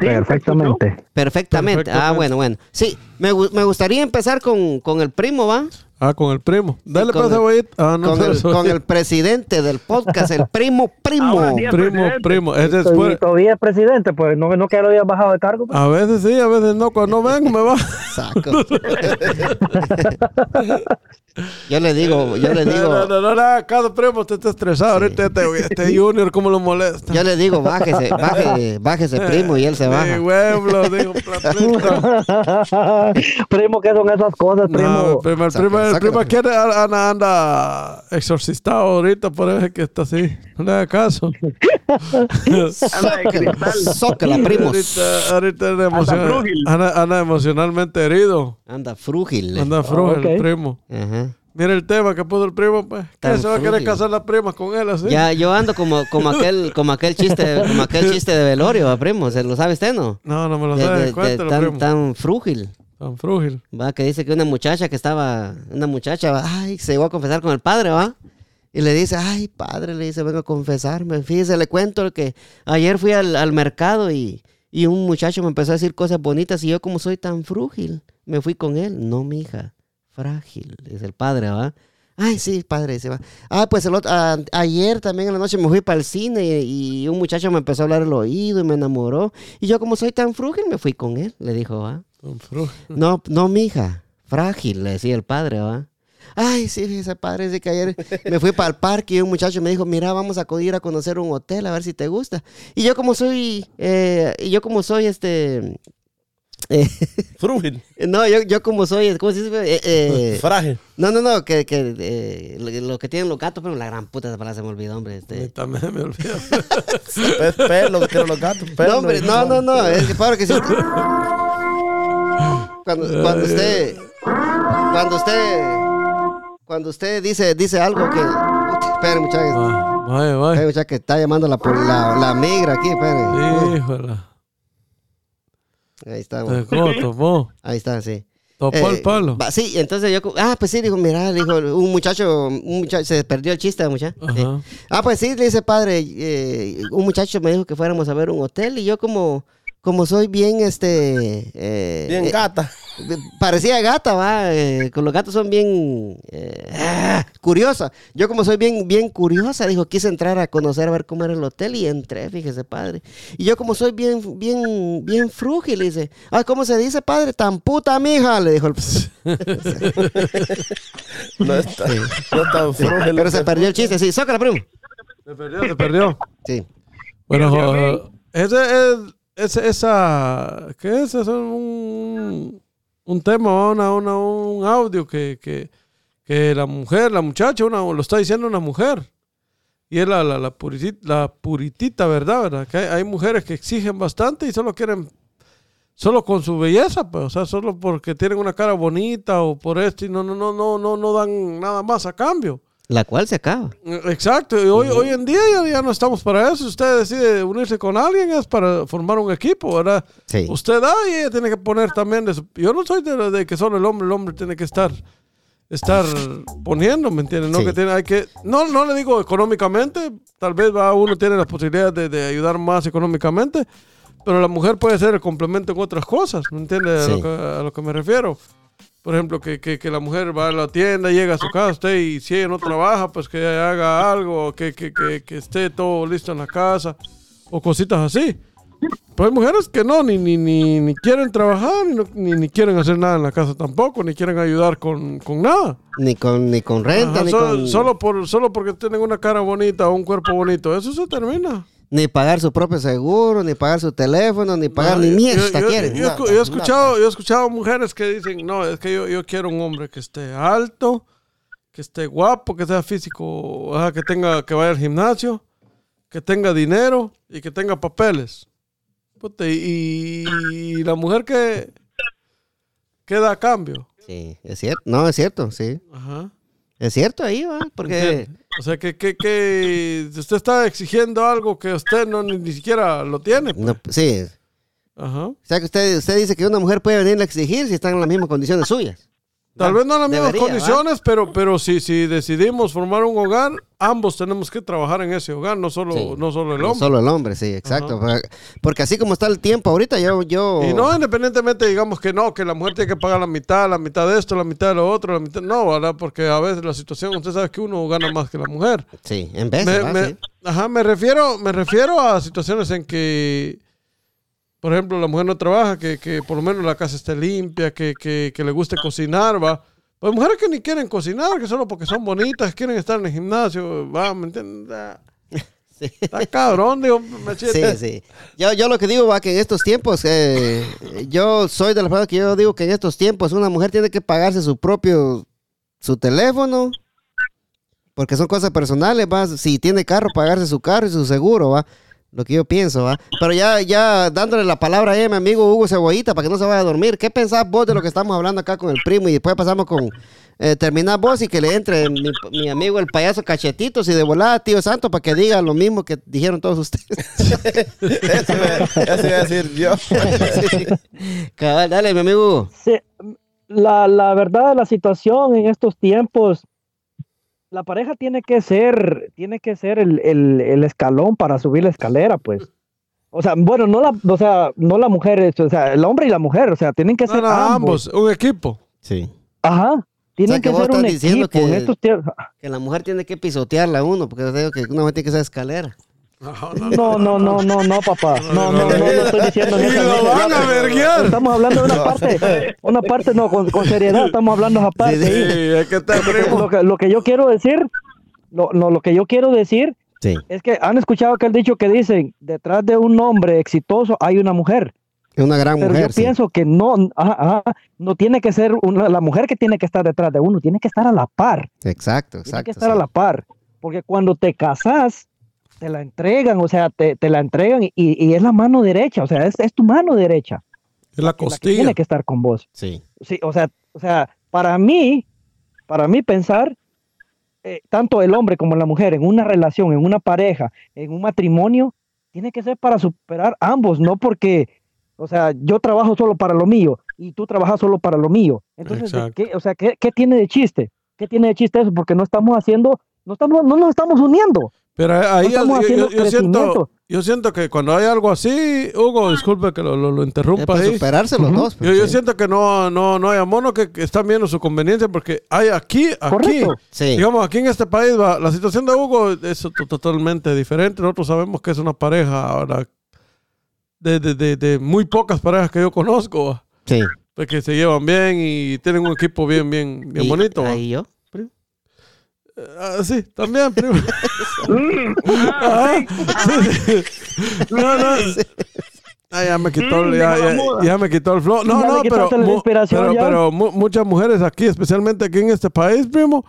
Sí, Perfectamente. Perfectamente. Ah, Perfectamente. bueno, bueno. Sí, me, me gustaría empezar con, con el primo, ¿va? Ah, con el primo. Dale con el- güey. Ah, no, con, el, eso- con el presidente del podcast, el primo, primo. Ahora sí, primo, presidente. primo. Es Y después. todavía es presidente, pues no, no que lo había bajado de cargo. pues. A veces sí, a veces no. Cuando no vengo me va. Saco. yo le digo, yo le digo, no, no, no, no, cada primo te está estresado. Ahorita este, este Junior, ¿cómo lo molesta? yo le digo, bájese, bájese, bájese, primo, y él se Sí, baja. huevlo, digo, primo, ¿qué son esas cosas, primo? No, el primo, el primo, el primo primo. quiere, anda, anda exorcistado ahorita, por eso es que está así. No le haga caso. Zócala, primos. Ahorita, ahorita anda, frúgil. anda- anda emocionalmente herido. Anda frúgil. Anda frugal el ok. primo. Ajá. Mira el tema que puso el primo, pues. ¿Qué se va a querer frúgil. casar la prima con él así? Ya, yo ando como, como aquel, como aquel chiste, como aquel chiste de velorio, ¿va, primo. ¿Se lo sabe usted, no? No, no me lo sabe. de- de tan, primo. tan frúgil. Tan frúgil. Va, que dice que una muchacha que estaba, una muchacha, ay, se llegó a confesar con el padre, va. Y le dice, ay, padre, le dice, vengo a confesarme. Fíjese, le cuento que ayer fui al, al mercado y, y un muchacho me empezó a decir cosas bonitas y yo como soy tan frúgil, me fui con él. No, mija, frágil, dice el padre, va. Ay, sí, padre, se va. Ah, pues el otro, a- ayer también en la noche me fui para el cine y, y un muchacho me empezó a hablar el oído y me enamoró. Y yo como soy tan frúgil, me fui con él, le dijo, va. No, no, mija. Frágil, le decía el padre, ¿va? Ay, sí, ese padre, dice que ayer me fui para el parque y un muchacho me dijo, mira, vamos a ir a conocer un hotel, a ver si te gusta. Y yo como soy, eh, y yo como soy, este, eh, Frúgil. no, yo, yo como soy, ¿cómo se dice? Eh, eh, Frágil. no, no, no, que, que eh, lo, que tienen los gatos, pero la gran puta esa palabra se me olvidó, hombre. Este. También me olvidé. Pe- Pelo que tienen los gatos. Pelo. No, hombre, no, no, no, es que padre que usted... Cuando, cuando usted, cuando usted, cuando usted dice, dice algo que, espere muchachos, Ah, Vaya, espere vaya. que está llamando la, la, la migra aquí, espere. Uy, Híjole. ahí está, güey. cómo tomó. ahí está, sí. Topó Eh, el palo. va, sí, entonces yo, ah, pues sí, dijo, mira, dijo, un muchacho, un muchacho, se perdió el chiste, muchacho. Ajá. Ah, pues sí, le dice padre, eh, un muchacho me dijo que fuéramos a ver un hotel y yo como, como soy bien, este... eh, Bien eh, gata. parecía gata, va, eh, con los gatos son bien eh, ah, curiosa. Yo como soy bien, bien curiosa, dijo, quise entrar a conocer a ver cómo era el hotel y entré, fíjese, padre. Y yo como soy bien, bien, bien frúgil, dice, ah, ¿cómo se dice, padre? Tan puta, mija, le dijo el... No está, no es tan frúgil. Pero se perdió el chiste, sí, sócala, primo. Se perdió, se perdió. Sí. Bueno, Sí, jo- ese es, ese- esa, ¿qué es? Es un, un tema, una, una- un audio que, que, que la mujer, la muchacha, una, lo está diciendo una mujer. Y es la, la, la, puritita, la puritita, ¿verdad? ¿verdad? Que hay, hay mujeres que exigen bastante y solo quieren, solo con su belleza, pues, o sea, solo porque tienen una cara bonita o por esto y no, no, no, no, no, no dan nada más a cambio. La cual se acaba. Exacto, hoy, hoy en día ya, ya no estamos para eso. Si usted decide unirse con alguien es para formar un equipo, ¿verdad? Sí. Usted da y ella tiene que poner también de su- Yo no soy de, de que solo el hombre, el hombre tiene que estar estar poniendo, ¿me entiendes? No Sí. que tiene, hay que, no, no le digo económicamente, tal vez va uno tiene la posibilidad de, de ayudar más económicamente, pero la mujer puede ser el complemento en otras cosas, ¿me entiendes? A, lo que, a lo que me refiero. Por ejemplo, que, que, que la mujer va a la tienda, llega a su casa, usted y si ella no trabaja, pues que haga algo, que, que, que, que esté todo listo en la casa, o cositas así. Pero hay mujeres que no, ni, ni, ni, ni quieren trabajar, ni, ni, ni quieren hacer nada en la casa tampoco, ni quieren ayudar con, con nada. Ni con, ni con renta, Ajá, ni solo, con... solo por, solo porque tienen una cara bonita o un cuerpo bonito, eso se termina. Ni pagar su propio seguro, ni pagar su teléfono, ni pagar No, ni mierda yo- quieren. Yo, yo yo he escuchado, yo he escuchado mujeres que dicen, no, es que yo, yo quiero un hombre que esté alto, que esté guapo, que sea físico, que tenga, que vaya al gimnasio, que tenga dinero y que tenga papeles. Puta, y, y la mujer que queda a cambio. Sí, es cierto. No, es cierto, sí. Ajá. Es cierto ahí, va. Porque. O sea, que, que, que usted está exigiendo algo que usted no ni, ni siquiera lo tiene. pues. No, sí. Ajá. O sea, que usted, usted dice que una mujer puede venir a exigir si están en las mismas condiciones suyas. Tal vez no en las mismas condiciones, pero, pero si, si decidimos formar un hogar, ambos tenemos que trabajar en ese hogar, no solo, Sí. no solo el No hombre. Solo el hombre, sí, exacto. Porque así como está el tiempo ahorita, yo. yo Y no independientemente digamos que no, que la mujer tiene que pagar la mitad, la mitad de esto, la mitad de lo otro, la mitad. No, ¿verdad? Porque a veces la situación, usted sabe que uno gana más que la mujer. Sí, en vez Me, ¿va? me- Sí. Ajá, me refiero, me refiero a situaciones en que, por ejemplo, la mujer no trabaja, que, que por lo menos la casa esté limpia, que, que, que le guste cocinar, va. Hay mujeres que ni quieren cocinar, que solo porque son bonitas, quieren estar en el gimnasio, va, ¿me entiendes? Ah, Sí. Está cabrón, digo, machete. Sí, sí. Yo, yo lo que digo va que en estos tiempos, eh, yo soy de la persona que yo digo que en estos tiempos una mujer tiene que pagarse su propio, su teléfono, porque son cosas personales, va. Si tiene carro, pagarse su carro y su seguro, va. Lo que yo pienso, va. Pero ya, ya dándole la palabra ahí a mi amigo Hugo Cebollita para que no se vaya a dormir. ¿Qué pensás vos de lo que estamos hablando acá con el primo? Y después pasamos con, eh, terminar vos y que le entre mi, mi amigo el payaso Cachetitos y de volada, tío Santo, para que diga lo mismo que dijeron todos ustedes. Eso iba, eso iba a decir yo. Cabal, dale, mi amigo Hugo. Sí, la, la verdad de la situación en estos tiempos, la pareja tiene que ser, tiene que ser el, el- el escalón para subir la escalera, pues. O sea, bueno, no la, o sea, no la mujer, es- o sea, el hombre y la mujer, o sea, tienen que No, ser no, ambos. ambos, un equipo. Sí. Ajá, tienen sea, que que vos ser un diciendo equipo en que- estos. Que la mujer tiene que pisotearla a uno, porque yo digo que una mujer tiene que ser escalera. No, no, no, no, no, papá. No, no, no, no estoy diciendo en Y esa lo línea. van a verguear. Estamos hablando de una parte, una parte no, con, con seriedad, estamos hablando de esa parte. Sí, que lo, que, lo que yo quiero decir, lo, no, lo que yo quiero decir Sí. es que han escuchado aquel dicho que dicen, detrás de un hombre exitoso hay una mujer. Es una gran Pero mujer. yo sí. pienso que no, ajá, ajá, no tiene que ser una- la mujer que tiene que estar detrás de uno, tiene que estar a la par, Exacto, tiene que exacto. estar a la par. Porque cuando te casas, te la entregan, o sea, te, te la entregan y, y es la mano derecha, o sea, es, es tu mano derecha. Es la la que costilla. tiene que estar con vos. Sí. Sí, o sea, o sea, para mí, para mí pensar, eh, tanto el hombre como la mujer en una relación, en una pareja, en un matrimonio, tiene que ser para superar ambos, no porque, o sea, yo trabajo solo para lo mío y tú trabajas solo para lo mío. Entonces, ¿de Exacto. ¿qué, o sea, ¿qué, qué tiene de chiste? ¿Qué tiene de chiste eso? Porque no estamos haciendo, no estamos, no nos estamos uniendo. Pero ahí No yo, yo- yo siento, yo siento que cuando hay algo así, Hugo, disculpe que lo, lo, lo Es interrumpa para ahí. superarse los dos. pues, Yo, yo sí. siento que no, no, no hay mono que, que están viendo su conveniencia porque hay aquí, aquí. Sí. digamos, aquí en este país, va, la situación de Hugo es to- totalmente diferente. Nosotros sabemos que es una pareja ahora de, de, de, de muy pocas parejas que yo conozco, va, Sí. pues que se llevan bien y tienen un equipo bien, bien, bien Y bonito. Ahí yo. Ah, sí, también, primo. Sí. No, no. Ah, ya me quitó, Mm, ya, ya- me quitó el flow. No, Ya no, pero, mu- pero, ya. pero mu- muchas mujeres aquí, especialmente aquí en este país, primo,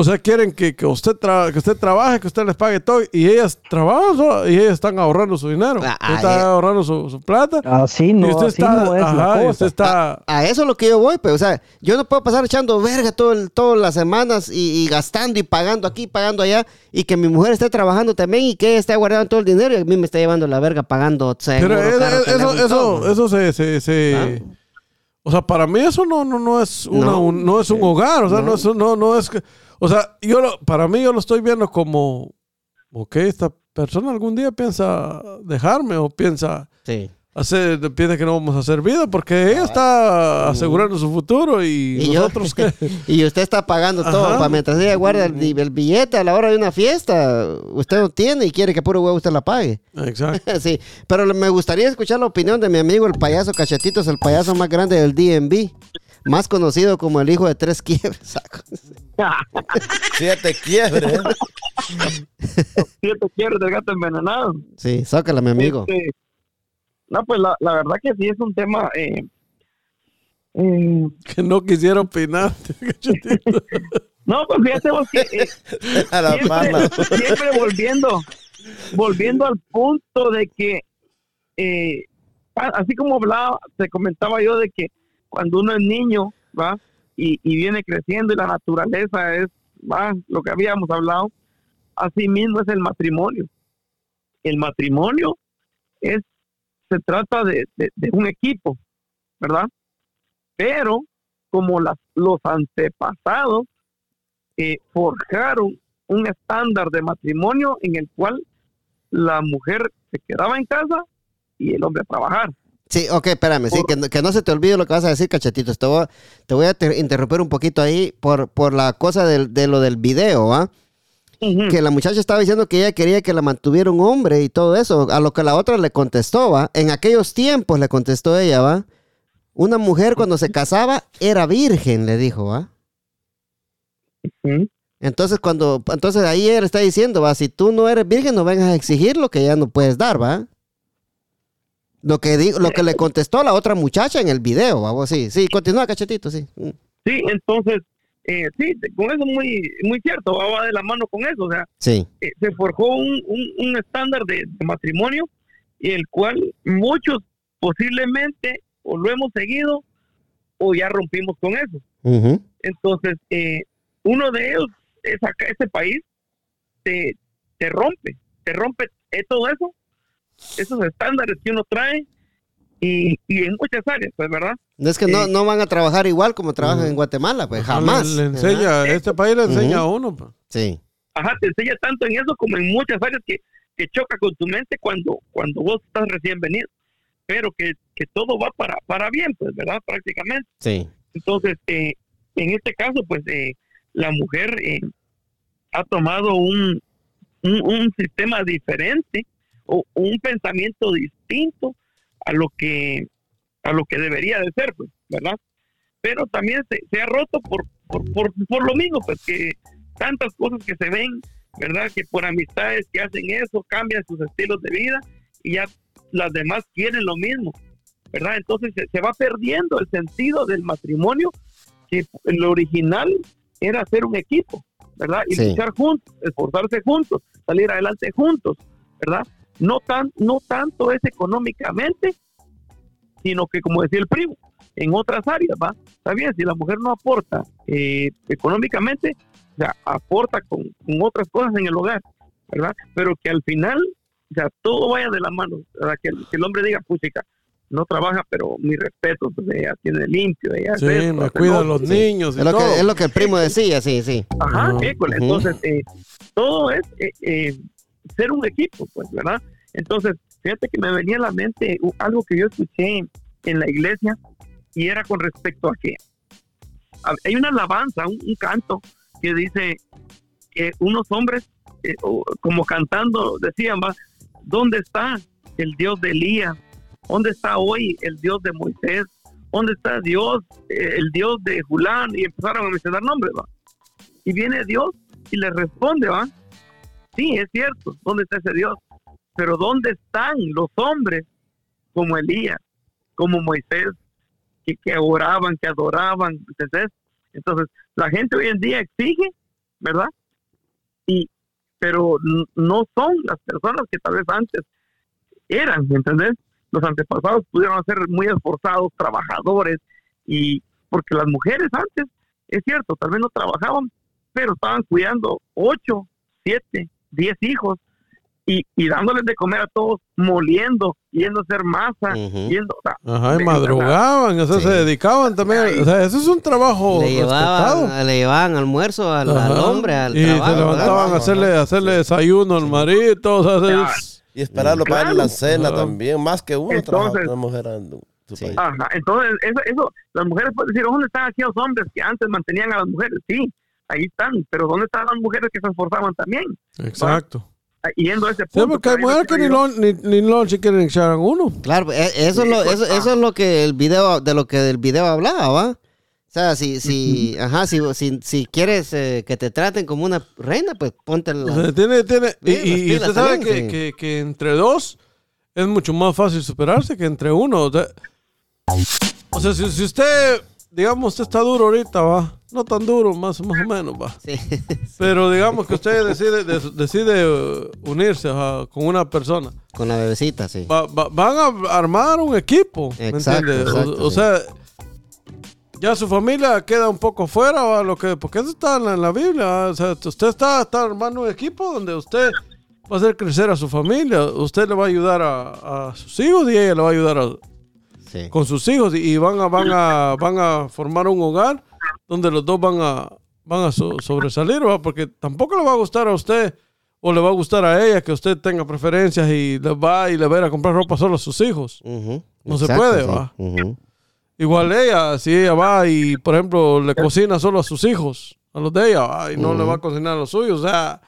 o sea, quieren que, que usted tra- que usted trabaje, que usted les pague todo, y ellas trabajan y ellas están ahorrando su dinero. Ah, Usted está eh. ahorrando su, su plata. Así y no, usted así está, no es la ajá, y cosa. usted está, A eso es lo que yo voy, pues, o sea, yo no puedo pasar echando verga todo el- todas las semanas y, y gastando y pagando aquí, pagando allá, y que mi mujer esté trabajando también y que ella esté guardando todo el dinero y a mí me está llevando la verga pagando seguro, Pero es- eso, y todo. eso, eso se, se, se- o sea, para mí eso no, no, no es una, No. un, no es un hogar, o sea, no, es, no, no es que, o sea, yo lo, para mí yo lo estoy viendo como, ok, esta persona algún día piensa dejarme o piensa Sí. hacer, piensa que no vamos a hacer vida porque ella está asegurando su futuro y, Y yo- nosotros que, Y usted está pagando todo, para mientras ella guarda el, el billete a la hora de una fiesta, usted no tiene y quiere que puro huevo usted la pague. exacto. Sí, pero me gustaría escuchar la opinión de mi amigo el payaso Cachetitos, el payaso más grande del DMV, más conocido como el hijo de tres quiebres. saco. Siete quiebres. Siete quiebres del gato envenenado. Sí, sácala, mi amigo. Este, no, pues la, la verdad que sí es un tema. Eh, eh, Que no quisiera opinar. No, pues fíjate vos que eh, A la mala. siempre, siempre volviendo, volviendo al punto de que, eh, así como hablaba, te comentaba yo de que cuando uno es niño, va, y, y viene creciendo y la naturaleza es, va, lo que habíamos hablado, así mismo es el matrimonio. El matrimonio es, se trata de, de- un equipo, ¿verdad? Pero como las, los antepasados eh, forjaron un estándar de matrimonio en el cual la mujer se quedaba en casa y el hombre a trabajar. Sí, ok, espérame, sí, que, no- que no se te olvide lo que vas a decir, cachetito. Te voy, a- te voy a te- interrumpir un poquito ahí por, por la cosa del- de lo del video, ¿ah? Que la muchacha estaba diciendo que ella quería que la mantuviera un hombre y todo eso, a lo que la otra le contestó, ¿va? En aquellos tiempos le contestó ella, ¿va? Una mujer cuando se casaba era virgen, le dijo, ¿va? Entonces, cuando, entonces ahí él está diciendo, va, si tú no eres virgen, no vengas a exigir lo que ya no puedes dar, va. Lo que digo, lo que le contestó la otra muchacha en el video, va, vos sí, sí, continúa, cachetito, sí. Mm. Sí, entonces, eh, sí, con eso muy, muy cierto, va, de la mano con eso, o sea, Sí, eh, se forjó un, un- un estándar de, de matrimonio y el cual muchos posiblemente o lo hemos seguido o ya rompimos con eso. Entonces, eh, uno de ellos es acá, este país, te, te rompe, te rompe eh, todo eso, esos estándares que uno trae y, y en muchas áreas, pues, ¿verdad? No es que no, Eh, no van a trabajar igual como trabajan en Guatemala, pues jamás. Le, le enseña, este país le enseña a uno. pues. Sí, Ajá, te enseña tanto en eso como en muchas áreas que, que choca con tu mente cuando, cuando vos estás recién venido. Pero que, que todo va para, para bien, pues, ¿verdad? Prácticamente. sí. Entonces, eh, en este caso, pues, eh, la mujer eh, ha tomado un, un, un sistema diferente un pensamiento distinto a lo que a lo que debería de ser, pues, ¿verdad? Pero también se, se ha roto por, por, por, por lo mismo, pues, que tantas cosas que se ven, ¿verdad? Que por amistades que hacen eso, cambian sus estilos de vida y ya las demás quieren lo mismo, ¿verdad? Entonces se, se va perdiendo el sentido del matrimonio, que lo original era hacer un equipo, ¿verdad? Y Sí. luchar juntos, esforzarse juntos, salir adelante juntos, ¿verdad? No, tan, no tanto es económicamente, sino que, como decía el primo, en otras áreas, ¿va? Está bien, si la mujer no aporta eh, económicamente, o sea, aporta con, con otras cosas en el hogar, ¿verdad? Pero que al final, o sea, todo vaya de la mano, ¿verdad? Que, el- que el hombre diga, puchica, no trabaja, pero mi respeto, pues ella tiene limpio, ella Sí, me cuida los otro. niños y Es lo, todo. que, es lo que el primo decía, sí, sí. Ajá, école. Ujú. Entonces, eh, todo es eh, eh, ser un equipo, pues, ¿verdad? Entonces, fíjate que me venía a la mente algo que yo escuché en la iglesia y era con respecto a que hay una alabanza, un, un canto que dice que unos hombres, eh, como cantando, decían, va, ¿dónde está el Dios de Elías? ¿Dónde está hoy el Dios de Moisés? ¿Dónde está Dios, eh, el Dios de Julán? Y empezaron a mencionar nombres, va. Y viene Dios y le responde, ¿va? Sí, es cierto, ¿dónde está ese Dios? Pero ¿dónde están los hombres como Elías, como Moisés, que, que oraban, que adoraban? ¿entendés? Entonces, la gente hoy en día exige, ¿verdad? Y, pero no son las personas que tal vez antes eran, ¿entendés? Los antepasados pudieron ser muy esforzados, trabajadores, y porque las mujeres antes, es cierto, tal vez no trabajaban, pero estaban cuidando ocho, siete, diez hijos y, y dándoles de comer a todos, moliendo, yendo a hacer masa, Ujú. yendo, o sea, Ajá, y madrugaban, o sea, Sí. se dedicaban también. O sea, eso es un trabajo Le llevaban, le llevaban almuerzo al, al hombre, al y trabajo. se ¿verdad? levantaban a hacerle, a hacerle desayuno al marido, o sea, Ya. es- Y esperarlo para darle la cena Claro. también. Más que uno Entonces- trabaja una mujer su Sí. país. Ajá, entonces eso, eso, las mujeres pueden decir, ¿dónde están aquellos hombres que antes mantenían a las mujeres? Sí, ahí están, pero ¿dónde están las mujeres que se esforzaban también? exacto. Ah, Yendo a ese Sí, punto. porque hay mujeres que ni, lo, ni, ni quieren echar a uno. Claro, e- eso es lo, eso, eso es lo que el video, de lo que el video hablaba, ¿va? O sea, si, si, ajá, si, si, si quieres eh, que te traten como una reina, pues ponte la... O sea, tiene, tiene, y, Sí, y- usted sabe también, que, sí. que, que entre dos es mucho más fácil superarse que entre uno. O sea, o sea, si, si usted digamos, usted está duro ahorita, va. No tan duro, más, más o menos, va. Sí. Pero digamos que usted decide, de- decide uh, unirse ajá, con una persona. Con la bebecita, sí. Va- va- van a armar un equipo, ¿me Exacto, entiende? O- exacto, o, sí. sea, ya su familia queda un poco fuera, ¿va? Lo que, porque eso está en la, en la Biblia. ¿va? O sea, usted está, está armando un equipo donde usted va a hacer crecer a su familia. Usted le va a ayudar a, a sus hijos y ella le va a ayudar a, Sí. con sus hijos y, van a van a van a formar un hogar donde los dos van a van a so- sobresalir ¿va? porque tampoco le va a gustar a usted o le va a gustar a ella que usted tenga preferencias y le va y le va a ir a comprar ropa solo a sus hijos. No se puede, sí. va. Igual ella si ella va y por ejemplo le cocina solo a sus hijos a los de ella ¿va? y no le va a cocinar a los suyos o sea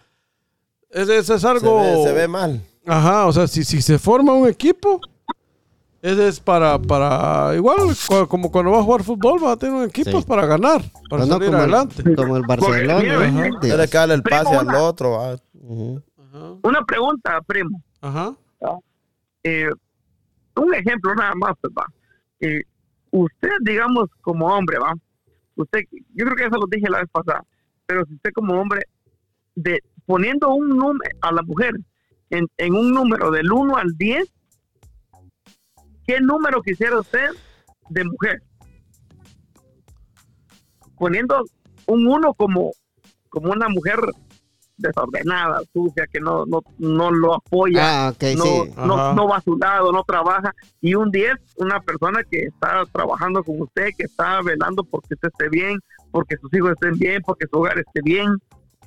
ese, ese es Se algo ve, se ve mal. Ajá, o sea, si, si se forma un equipo, ese es para, para igual como cuando va a jugar fútbol, va a tener un equipo Sí. para ganar, para no, salir como, adelante. El, como el Barcelona. cae el pase Primo, al una- otro. Una pregunta, primo. ajá. Eh, un ejemplo nada más, pues, va. Eh, usted, digamos, como hombre, va. Usted, yo creo que eso lo dije la vez pasada, pero si usted como hombre, de poniendo un número a la mujer en, en un número del 1 al 10, ¿qué número quisiera usted de mujer? Poniendo un 1 como, como una mujer desordenada, sucia, que no, no, no lo apoya Ah, ok, no, sí. no, no va a su lado, no trabaja. Y un 10, una persona que está trabajando con usted, que está velando porque usted esté bien, porque sus hijos estén bien, porque su hogar esté bien.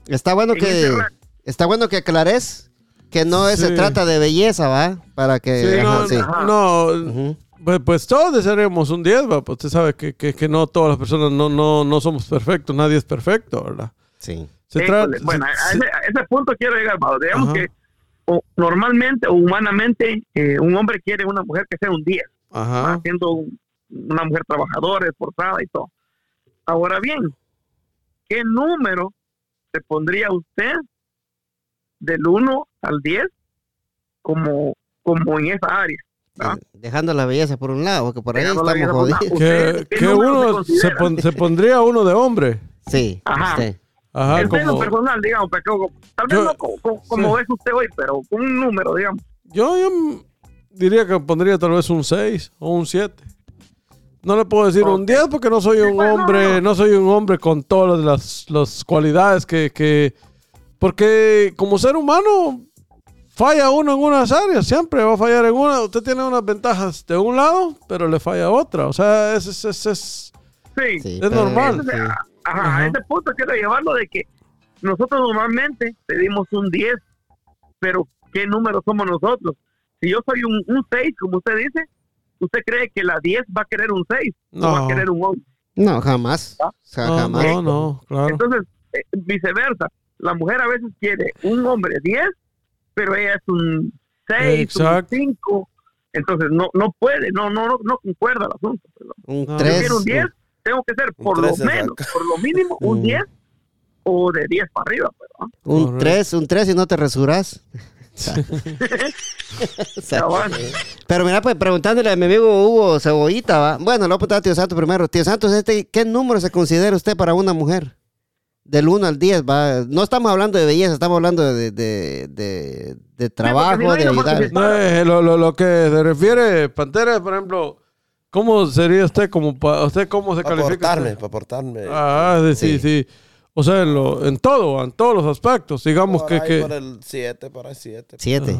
Está bueno En que está bueno que aclares que no es- se trata de belleza, ¿va? Para que Sí, ajá, no, sí. No, pues, pues todos desearíamos un 10, va, pues usted sabe que, que, que no todas las personas no, no, no somos perfectos, nadie es perfecto, ¿verdad? Sí. Se Híjole, trata, bueno, se- a se- ese, a ese punto quiero llegar, Pablo. Digamos Ajá. que o, normalmente o humanamente eh, un hombre quiere una mujer que sea un 10, ajá. ¿va? siendo un- una mujer trabajadora, esforzada y todo. Ahora bien, ¿qué número se pondría usted del 1 al 10 como, como en esa área? ¿va? Dejando la belleza por un lado, porque por ahí Dejando estamos un jodidos. Que, ¿Usted qué que se uno se, considera? pon- se pondría uno de hombre. Sí, Ajá. usted. Ajá, el como, personal, digamos, como- tal vez Yo- no como, como- sí. es usted hoy, pero con un número, digamos. Yo, yo diría que pondría tal vez un 6 o un 7. No le puedo decir un Ok. 10 porque no soy un bueno, hombre, no. no soy un hombre con todas las, las cualidades que, que... Porque como ser humano falla uno en unas áreas, siempre va a fallar en una. Usted tiene unas ventajas de un lado, pero le falla otra. O sea, es, es, es, es- Sí. Normal. Entonces, sí. a- ajá, Ajá. a ese punto quiero llevarlo de que nosotros normalmente pedimos un 10, pero ¿qué número somos nosotros? Si yo soy un, un 6, como usted dice, ¿usted cree que la 10 va a querer un 6 o va No. a querer un 11? No, jamás. ¿Ah? O sea, No, jamás. no, no, claro. Entonces, eh, viceversa, la mujer a veces quiere un hombre 10, pero ella es un 6, un Exacto. 5, entonces no no puede, no no no, no concuerda el asunto. perdón. Un. Yo 3. quiero un 10, tengo que ser por lo 13 menos, saca. por lo mínimo, un Mm. 10 o de 10 para arriba. ¿no? Un Correcto. 3, un 3 y no te resuras. Cabal. Pero mira, pues preguntándole a mi amigo Hugo Cebollita, ¿va? bueno, lo voy a preguntar a Tío Santos primero. Tío Santos, este, ¿qué número se considera usted para una mujer? Del 1 al 10, va. No estamos hablando de belleza, estamos hablando de, de, de, de trabajo, si no de ayudar. No, eh, lo, lo, lo que se refiere, Pantera, por ejemplo, ¿cómo sería usted como pa- usted cómo se Para califica? portarme, usted? para portarme. Ah, sí, sí, sí. O sea, en, lo, en todo, en todos los aspectos, digamos por que... ahí que por el 7, para el 7. 7.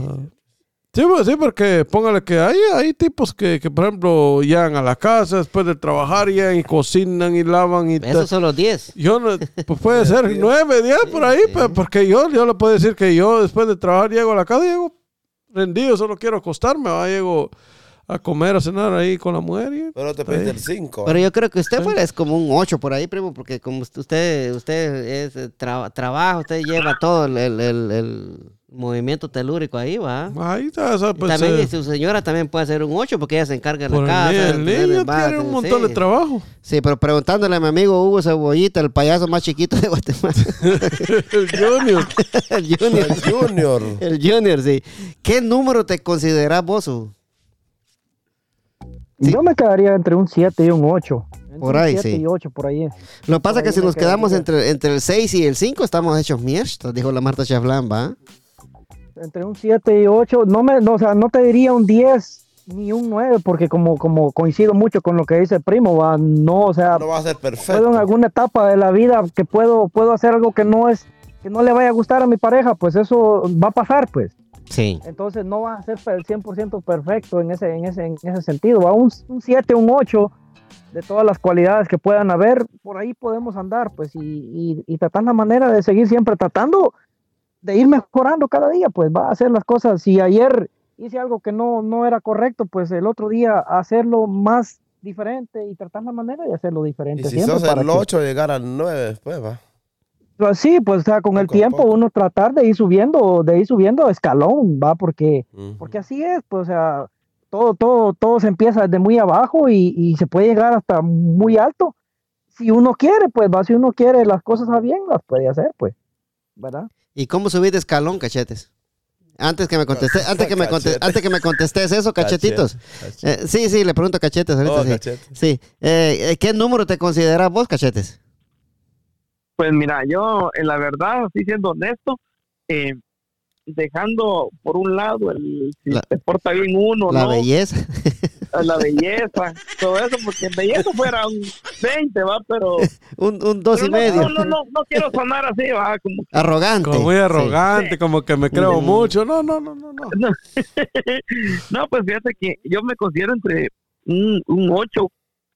Sí, pues, sí, porque póngale que hay, hay tipos que, que, por ejemplo, llegan a la casa después de trabajar, llegan y cocinan y lavan y... Esos son los 10. Yo no, pues puede ser nueve, diez por ahí, sí. pues, porque yo, yo le puedo decir que yo después de trabajar llego a la casa, llego rendido, solo quiero acostarme, ¿va? llego a comer, a cenar ahí con la mujer y Pero te pediste el 5. Pero yo creo que usted es como un 8 por ahí, primo, porque como usted usted es eh, tra- trabajo, usted lleva todo el, el- el- el movimiento telúrico ahí, va. ahí está, Y pues, también eh, su señora también puede ser un 8 porque ella se encarga de la el, casa. el niño bar, tiene un montón sí. de trabajo. Sí, pero preguntándole a mi amigo Hugo Cebollita, el payaso más chiquito de Guatemala, el Junior. el Junior. El Junior. El Junior, sí. ¿Qué número te consideras vos? Hugo? Sí. Yo me quedaría entre un 7 y un 8. Entre Por un ahí, siete sí. y 8 por ahí. Lo que pasa Por es que si nos quedamos entre, entre el 6 y el 5, estamos hechos mierda, dijo la Marta Chaflán, ¿va? Entre un 7 y 8, no me, no, o sea, no te diría un 10 ni un 9, porque como, como coincido mucho con lo que dice el primo, va, no, o sea, No va a ser puedo en perfecto. alguna etapa de la vida que puedo, puedo hacer algo que no es, que no le vaya a gustar a mi pareja, pues eso va a pasar, pues. Sí. Entonces no va a ser el 100% perfecto en ese, en ese, en ese sentido. Va un, un 7, un 8 de todas las cualidades que puedan haber, por ahí podemos andar, pues, y, y, y tratar la manera de seguir siempre tratando de ir mejorando cada día, pues, va a hacer las cosas. Si ayer hice algo que no, no era correcto, pues el otro día hacerlo más diferente y tratar la manera de hacerlo diferente. Y si siempre sos para el que- 8, llegar al 9 después, va. Pues sí, pues o sea, con el Poco a tiempo poco. uno tratar de ir subiendo, de ir subiendo escalón, va, porque Ujú. porque así es, pues, o sea, todo, todo, todo se empieza desde muy abajo y, y se puede llegar hasta muy alto. Si uno quiere, pues, va, si uno quiere las cosas a bien, las puede hacer, pues, ¿verdad? ¿Y cómo subir de escalón, cachetes? Antes que me contesté, antes que me conte- Cachete. antes que me contestes eso, cachetitos. Cachete. Eh, sí, sí, le pregunto a cachetes ahorita, Oh, sí. cachete. Sí. Eh, eh, ¿Qué número te consideras vos, cachetes? Pues mira, yo, en la verdad, así siendo honesto, eh, dejando por un lado el si La- se porta bien uno, La ¿no? belleza. la belleza, todo eso, porque en belleza fuera un 20, va, pero, un, un dos pero y no, medio. no, no, no, no quiero sonar así, va, como Arrogante. Como muy Sí. arrogante, como que me creo Mm. mucho. No, no, no, no, no. No, no, pues fíjate que yo me considero entre un, un ocho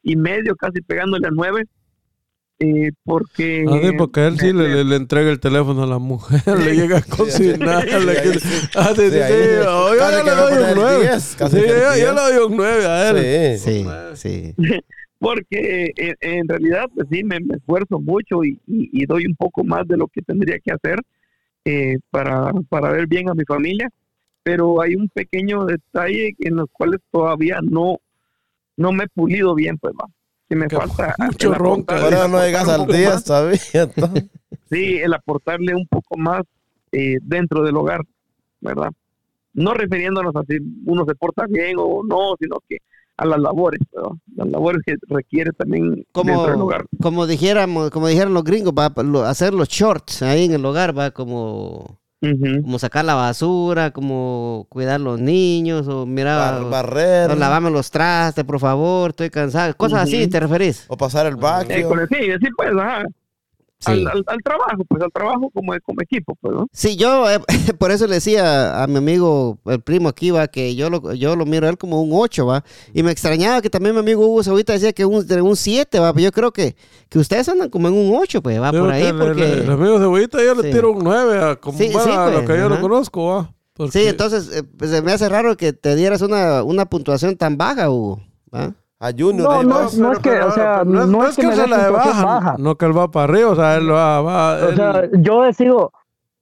y medio, casi pegándole a nueve, eh, porque... Ah, sí, porque él sí le, le- le entrega el teléfono a la mujer, le llega a cocinar. le. Ah, sí, yo le doy un el 9. 10, casi Sí, yo, yo 10. le doy un 9 a él. Sí. Sí, sí. porque en, en realidad pues sí me, me esfuerzo mucho y, y- y doy un poco más de lo que tendría que hacer eh, para, para ver bien a mi familia pero hay un pequeño detalle en los cuales todavía no no me he pulido bien pues va que me Que falta mucho Por eso no llegas al poco 10 más. todavía. entonces. sí el aportarle un poco más eh, dentro del hogar verdad no refiriéndonos a si uno se porta bien o no sino que a las labores ¿verdad? las labores que requiere también dentro del hogar como dijéramos, como dijeron los gringos, va hacer los shorts ahí en el hogar, va como, Como sacar la basura, como cuidar los niños, o mira, Bar- barrer. o lavame los trastes, por favor, estoy cansado. Cosas así. ¿te referís? O pasar el el- sí, sí, pues, ajá. Sí. Al, al- al trabajo, pues, al trabajo como, como equipo, pues, ¿no? Sí, yo eh, por eso le decía a mi amigo, el primo aquí, va, que yo lo, yo lo miro a él como un 8, va. Y me extrañaba que también mi amigo Hugo ahorita decía que un, de un 7, va. Pero yo creo que, que ustedes andan como en un 8, pues, va, por ahí, porque... el, el amigo cebollita yo Sí. le tiro un 9 a, como, Sí, bueno, sí, a lo pues, que yo lo conozco, va. Porque- Sí, entonces eh, pues, se me hace raro que te dieras una, una puntuación tan baja, Hugo. ¿va? A Junior. No, no no es que, o sea, no es que me se la de baja, baja. No que él va para arriba, o sea, él va, va O él- sea, yo he sido,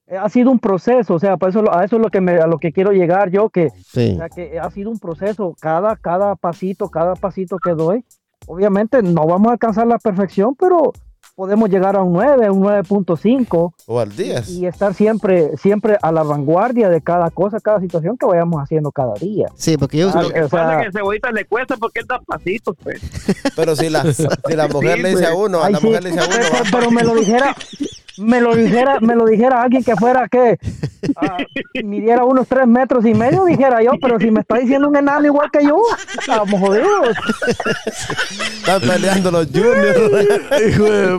eh, ha sido un proceso, o sea, por eso, lo- a eso es lo que me, a lo que quiero llegar yo, que, Sí. o sea, que ha sido un proceso, cada, cada pasito, cada pasito que doy, obviamente no vamos a alcanzar la perfección, pero podemos llegar a un 9, un 9.5 O al 10. y estar siempre, siempre a la vanguardia de cada cosa, cada situación que vayamos haciendo cada día. Sí, porque yo... Ah, Lo que o sea- pasa es que a Cebollita le cuesta porque él da pasitos, pues. Pero si la, si la mujer Sí, le dice a pues. uno, a la sí, mujer le dice a uno, pero, pero me lo dijera, me lo dijera, me lo dijera alguien que fuera que ah, midiera unos tres metros y medio, dijera yo, pero si me está diciendo un enano igual que yo, estamos jodidos. están peleando los juniors. Hijo de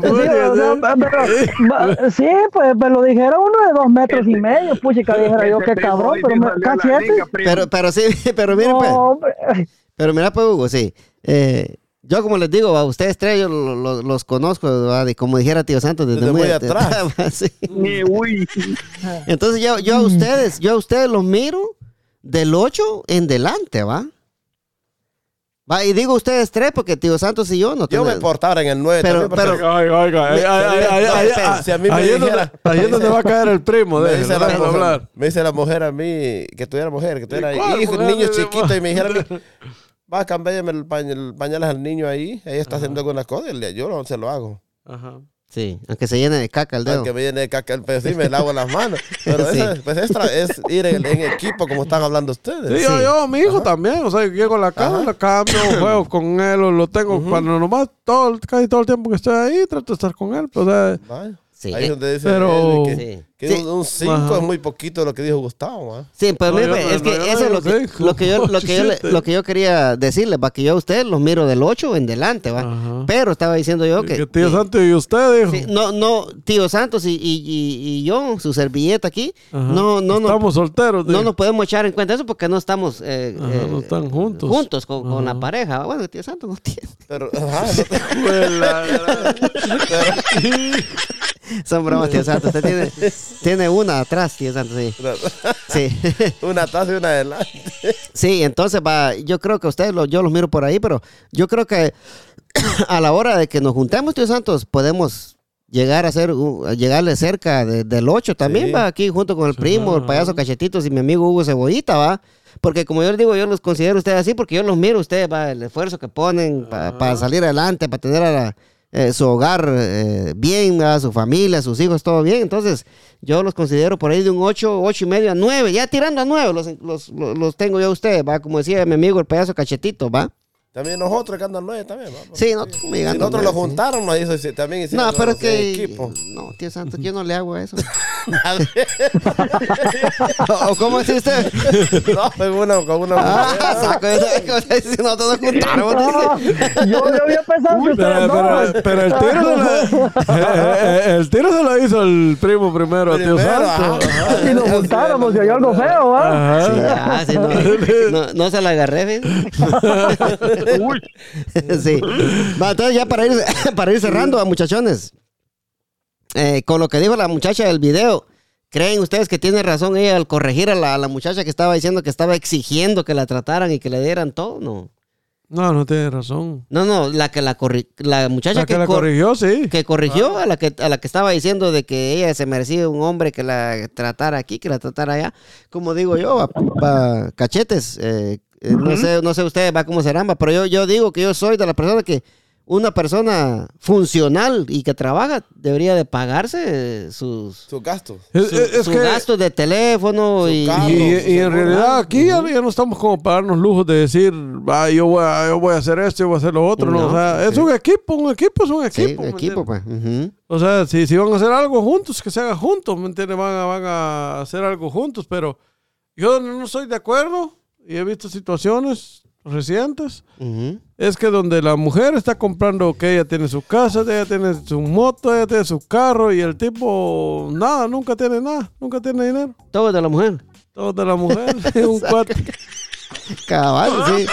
Sí, pues me lo dijera uno de dos metros y medio, puchica, dijera yo, Este qué cabrón, pero sí me cachete. liga, primo. Pero, pero sí, pero miren, No, pues, pero mira, pues, Hugo, sí. Eh, yo, como les digo, a ustedes tres, yo lo- lo- los conozco, de, como dijera Tío Santos, desde, Desde muy, muy at- atrás. Sí. Uy, Entonces, yo, yo a ustedes, yo a ustedes los miro del 8 en delante, ¿va? Va, y digo ustedes tres porque Tío Santos y yo no Yo me portaba en el 9 Pero- también. pero- Oiga, oiga, ahí- es donde- dijera- ahí es donde va a caer el primo, me, dice la mujer, hablar. me dice la mujer a mí, que tuviera mujer, que tuviera ¿Cuál hijos, niños chiquitos, y me dijera a mí, va a cambiarme el, pañ- el pañales al niño ahí, ella está haciendo algunas cosas, yo no se lo hago. Ajá. Sí, aunque se llene de caca el dedo. Aunque me viene de caca, pues sí, me lavo las manos. Pero Sí. eso, pues extra es ir en, en equipo, como están hablando ustedes. Sí, yo, yo, mi hijo también, o sea, yo llego a la casa, le cambio, juego con él, o lo tengo, cuando nomás todo, casi todo el tiempo que estoy ahí, trato de estar con él, pues, o sea. Sí, Ahí es donde dice pero- él que, Sí. Que Sí. un 5 Ajá. es muy poquito lo que dijo Gustavo. ¿ah? Sí, pues No, mire, yo no- es que no, eso es lo que, lo que yo, lo que yo, lo que yo quería decirle, va que yo a ustedes los miro del 8 en delante, va. Ajá. Pero estaba diciendo yo que, que tío que- Santo y usted, dijo. sí, no, no, tío Santos y, y, y- y yo, su servilleta aquí, Ajá. no, no, no, Estamos solteros, no nos podemos echar en cuenta eso porque no estamos eh, Ajá, eh, no están juntos. juntos con, con la pareja. Bueno, tío Santos no tiene. Pero, ajá, no te- Son bromas, tío Santos. Usted tiene, tiene una atrás, tío Santos, sí. Sí. una taza y una adelante. Sí, entonces va, yo creo que ustedes, lo- yo los miro por ahí, pero yo creo que a la hora de que nos juntemos, tío Santos, podemos llegar a ser, uh, llegarle cerca de- del 8 también, Sí. va, aquí junto con el primo, el payaso Cachetitos y mi amigo Hugo Cebollita, va. Porque como yo les digo, yo los considero ustedes así, porque yo los miro a ustedes, va, el esfuerzo que ponen pa- para salir adelante, para tener a la- eh, su hogar eh, bien, a su familia, sus hijos, todo bien. Entonces, yo los considero por ahí de un 8, 8 y medio a 9, ya tirando a 9, los, los, los, los tengo yo a ustedes, va, como decía mi amigo el payaso Cachetito, va. También nosotros que andan nueve también. ¿va? Sí, nosotros Si llegando nosotros a lo sí. juntaron, nos hizo, sí, también hicieron No, pero es que. equipo. No, tío Santos, yo no le hago eso. ¿O cómo dice usted? no, con una, con una Ah, saco eso. ¿Cómo se dice? Nosotros nos juntamos. dice. yo, yo había pensado que ustedes Pero, no. pero, pero el tiro se lo, eh, eh, el tiro se lo hizo el primo primero, tío Primero, Santo. Si nos juntáramos y hay algo feo. Sí, ah, sí, no, no, no se la agarré, ¿ves? sí. Va, entonces ya para ir, para ir cerrando, muchachones. eh, con lo que dijo la muchacha del video, ¿creen ustedes que tiene razón ella al corregir a la, a la muchacha que estaba diciendo que estaba exigiendo que la trataran y que le dieran todo? No. No, no tiene razón. No, no, la que la corri- la muchacha La que la cor- corrigió, sí. que corrigió a la que a la que estaba diciendo de que ella se merecía un hombre que la tratara aquí, que la tratara allá. Como digo yo, va, va, cachetes, eh, eh, no sé, no sé ustedes va cómo serán, pero yo, yo digo que yo soy de la persona que una persona funcional y que trabaja debería de pagarse sus Sus gastos. Su- sus gastos de teléfono Su y, carro. y, y en realidad aquí ya, ya no estamos como para darnos lujos de decir, ah, yo, voy a, yo voy a hacer esto, yo voy a hacer lo otro. No, No, o sea, es un equipo, un equipo es un equipo. ¿me equipo, pues. O sea, si, si van a hacer algo juntos, que se haga juntos, ¿me entiendes? Van a, van a hacer algo juntos, pero yo no estoy de acuerdo y he visto situaciones recientes. Es que donde la mujer está comprando que ella tiene su casa, ella tiene su moto, ella tiene su carro y el tipo nada, nunca tiene nada, nunca tiene dinero. Todo de la mujer. Todo de la mujer, un cuate. Cabal, sí.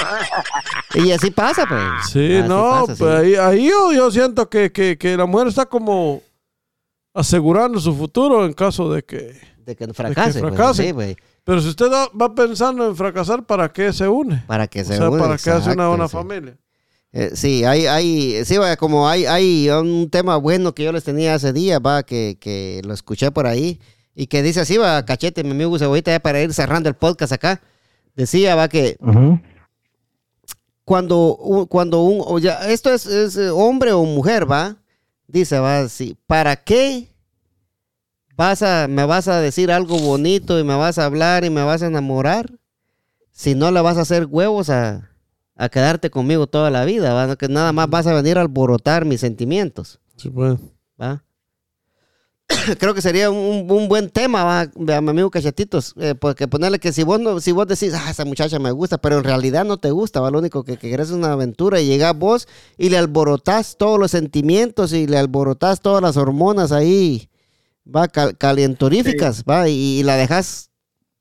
Y así pasa, pues. Sí, Así no, pasa, sí. pues ahí, ahí yo, yo siento que, que, que la mujer está como asegurando su futuro en caso de que... De que fracase. pues, fracase. sí, pues, Pero si usted va- pensando en fracasar, ¿para qué se une? para que O se sea, une, ¿para qué hace una buena sí. familia? Eh, sí, hay, hay, sí, vaya, como hay, hay un tema bueno que yo les tenía hace día, va, que, que lo escuché por ahí, y que dice así, va, cachete, mi amigo Cebollita, ya para ir cerrando el podcast acá, decía, va, que cuando, un- cuando un, o ya, esto es, es, eh, hombre o mujer, va, dice, va, así, ¿para qué vas a, me vas a decir algo bonito y me vas a hablar y me vas a enamorar si no le vas a hacer huevos a, a quedarte conmigo toda la vida, va? que nada más vas a venir a alborotar mis sentimientos, Sí, pues. va. Creo que sería un, un buen tema, va, a mi amigo Cachetitos, eh, porque ponerle que si vos, no, si vos decís, ah, esa muchacha me gusta, pero en realidad no te gusta, va, lo único que, que querés es una aventura y llegás vos y le alborotás todos los sentimientos y le alborotás todas las hormonas ahí, va, cal- calientoríficas, va, y, y la dejas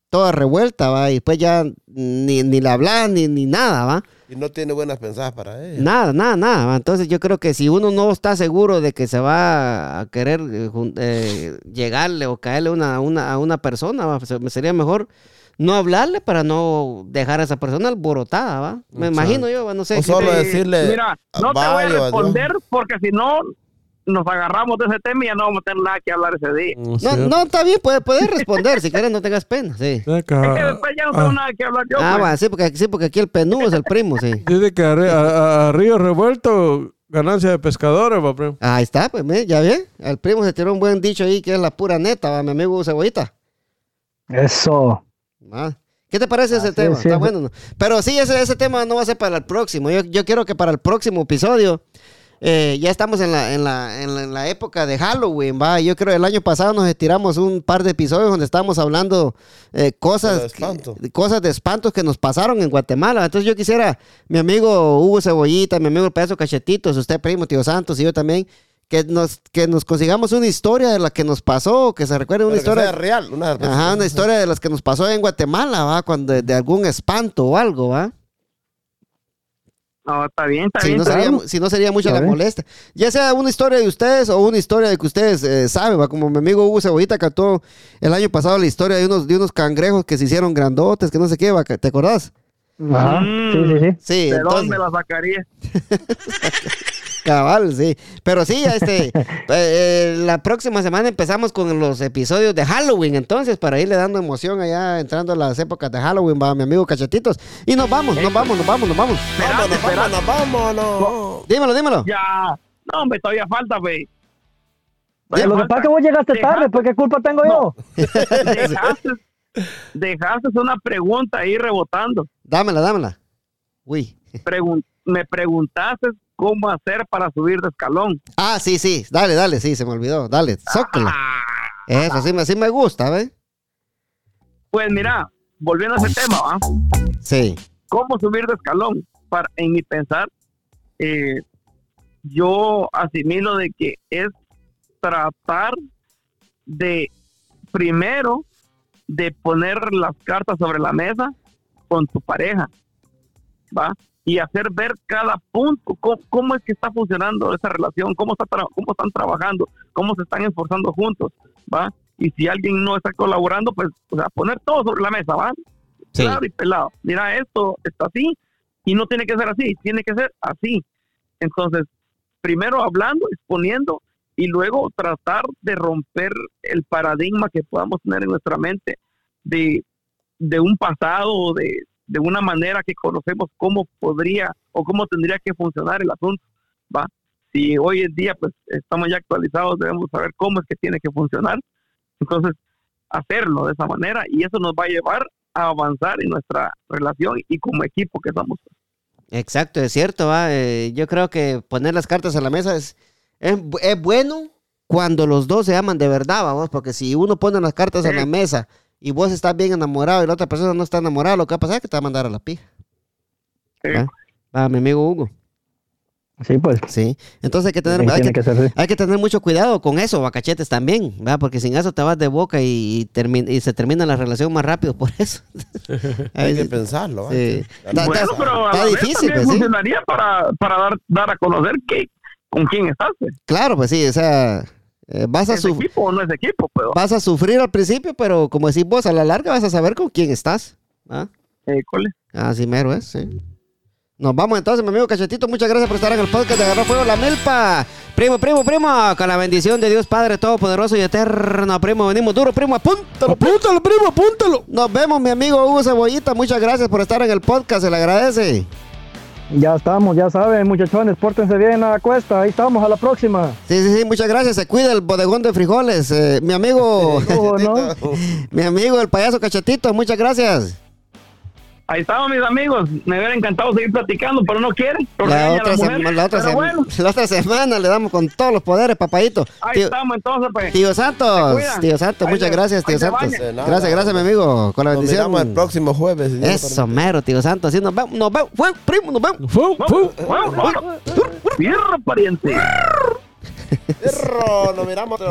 toda revuelta, va, y después ya ni, ni la hablas ni, ni nada, va. Y no tiene buenas pensadas para ella. Nada, nada, nada. va. Entonces yo creo que si uno no está seguro de que se va a querer eh, eh, llegarle o caerle una, una, a una persona, va, se- sería mejor no hablarle para no dejar a esa persona alborotada, ¿va? Me imagino yo, va, no sé. O solo ¿qué- decirle. Mira, no te voy a responder porque si no nos agarramos de ese tema y ya no vamos a tener nada que hablar ese día. No, No, está bien, puedes puedes responder si quieres, no tengas pena, sí. Es que después ya no tengo ah, nada que hablar yo. Ah, pues. va, sí porque, sí, porque aquí el penú es el primo, sí. dice que a, a- a Río Revuelto ganancia de pescadores, va, primo. Ahí está, pues, ya ve. El primo se tiró un buen dicho ahí que es la pura neta, va, mi amigo Cebollita. Eso. Ah, ¿Qué te parece ese Así tema? es, sí, Está es- bueno. ¿no? Pero sí, ese, ese tema no va a ser para el próximo. Yo, yo quiero que para el próximo episodio, eh, ya estamos en la, en, la, en, la, en la época de Halloween, va. Yo creo que el año pasado nos estiramos un par de episodios donde estábamos hablando eh, cosas, De que- cosas de espantos que nos pasaron en Guatemala. Entonces yo quisiera, mi amigo Hugo Cebollita, mi amigo el pedazo Cachetitos, usted primo, tío Santos y yo también, que nos, que nos consigamos una historia de la que nos pasó, que se recuerde una Pero que historia. sea real. Una, Ajá, una historia de las que nos pasó en Guatemala, ¿va? Cuando, de algún espanto o algo, ¿va? No, está bien, está Si bien. no, está sería, bien. si no sería mucha la molestia. Ya sea una historia de ustedes o una historia de que ustedes eh, saben, ¿va? Como mi amigo Hugo Cebollita cantó el año pasado la historia de unos, de unos cangrejos que se hicieron grandotes, que no sé qué, ¿va? ¿te acordás? Ajá. Mm. Sí, sí, sí. Sí, ¿De entonces, dónde la sacaría? cabal, sí. Pero sí, este, eh, eh, la próxima semana empezamos con los episodios de Halloween, entonces, para irle dando emoción allá, entrando a las épocas de Halloween, va mi amigo Cachetitos. Y nos vamos, nos vamos, nos vamos, nos vamos. Vámonos, vámonos, vámonos. Dímelo, dímelo. Ya. No, hombre, todavía falta, güey. Lo que pasa es que vos llegaste tarde, pues qué culpa tengo yo. Dejaste, dejaste una pregunta ahí rebotando. Dámela, dámela. Uy. Pregun- me preguntaste cómo hacer para subir de escalón. Ah, sí, sí. Dale, dale, sí, se me olvidó. Dale, zócala. Ah, Eso sí, me- sí me gusta, ¿ves? pues mira, volviendo a ese tema, ¿va? Sí. ¿Cómo subir de escalón? Para, en mi pensar, eh, yo asimilo de que es tratar de primero de poner las cartas sobre la mesa con tu pareja, ¿va? Y hacer ver cada punto, cómo, cómo es que está funcionando esa relación, cómo, está cómo están trabajando, cómo se están esforzando juntos, ¿va? Y si alguien no está colaborando, pues, o sea, poner todo sobre la mesa, ¿va? Sí. Claro y pelado. Mira, esto está así y no tiene que ser así, tiene que ser así. Entonces, primero hablando, exponiendo y luego tratar de romper el paradigma que podamos tener en nuestra mente de, de un pasado o de, de una manera que conocemos cómo podría o cómo tendría que funcionar el asunto, ¿va? Si hoy en día pues estamos ya actualizados, debemos saber cómo es que tiene que funcionar. Entonces, hacerlo de esa manera y eso nos va a llevar a avanzar en nuestra relación y como equipo que somos. Exacto, es cierto, ¿va? Eh, yo creo que poner las cartas en la mesa es, es, bu- es bueno cuando los dos se aman de verdad, vamos, porque si uno pone las cartas en la mesa y vos estás bien enamorado y la otra persona no está enamorada, lo que va a pasar es que te va a mandar a la pija. Eh, ¿va? Va, mi amigo Hugo. Sí, pues. Sí. Entonces hay que tener, hay que, que hay que tener mucho cuidado con eso, bacachetes también, ¿va? Porque sin eso te vas de boca y, y y se termina la relación más rápido por eso. Hay que pensarlo. sí. Da- bueno, da- pero a está difícil, también pues, sí. funcionaría para, para dar, dar a conocer que, con quién estás. pues. Claro, pues sí, o sea, eh, vas a ¿Es su- equipo o no es equipo? Pero, vas a sufrir al principio, pero como decís vos, a la larga vas a saber con quién estás. ¿ah? eh, cole. Así mero es, sí. Nos vamos entonces, mi amigo Cachetito. Muchas gracias por estar en el podcast de Agarró Fuego la Milpa. Primo, primo, primo, con la bendición de Dios Padre Todopoderoso y Eterno, primo. Venimos duro, primo, apúntalo. Apúntalo, primo, apúntalo. Nos vemos, mi amigo Hugo Cebollita. Muchas gracias por estar en el podcast, se le agradece. Ya estamos, ya saben, muchachones, pórtense bien a la cuesta. Ahí estamos, a la próxima. Sí, sí, sí, muchas gracias. Se cuida el bodegón de frijoles. Eh, mi amigo, ¿Cómo no? mi amigo el payaso Cachetito, muchas gracias. Ahí estamos mis amigos. Me hubiera encantado seguir platicando, pero no quieren. La otra, mujer. la, otra pero sema- bueno, la otra semana le damos con todos los poderes, papadito. ahí Tío, estamos entonces, pues. tío Santos, tío Santos, Ahí muchas gracias, tío Santos. nada. Gracias, gracias, mi amigo, con la Nos bendición. miramos el próximo jueves. si Eso, mero, tío Santos. Así nos vemos, nos vemos. Fue, primo, nos vemos. Fu, fu. Bueno, bueno. Fierro, pariente. Perro, nos miramos.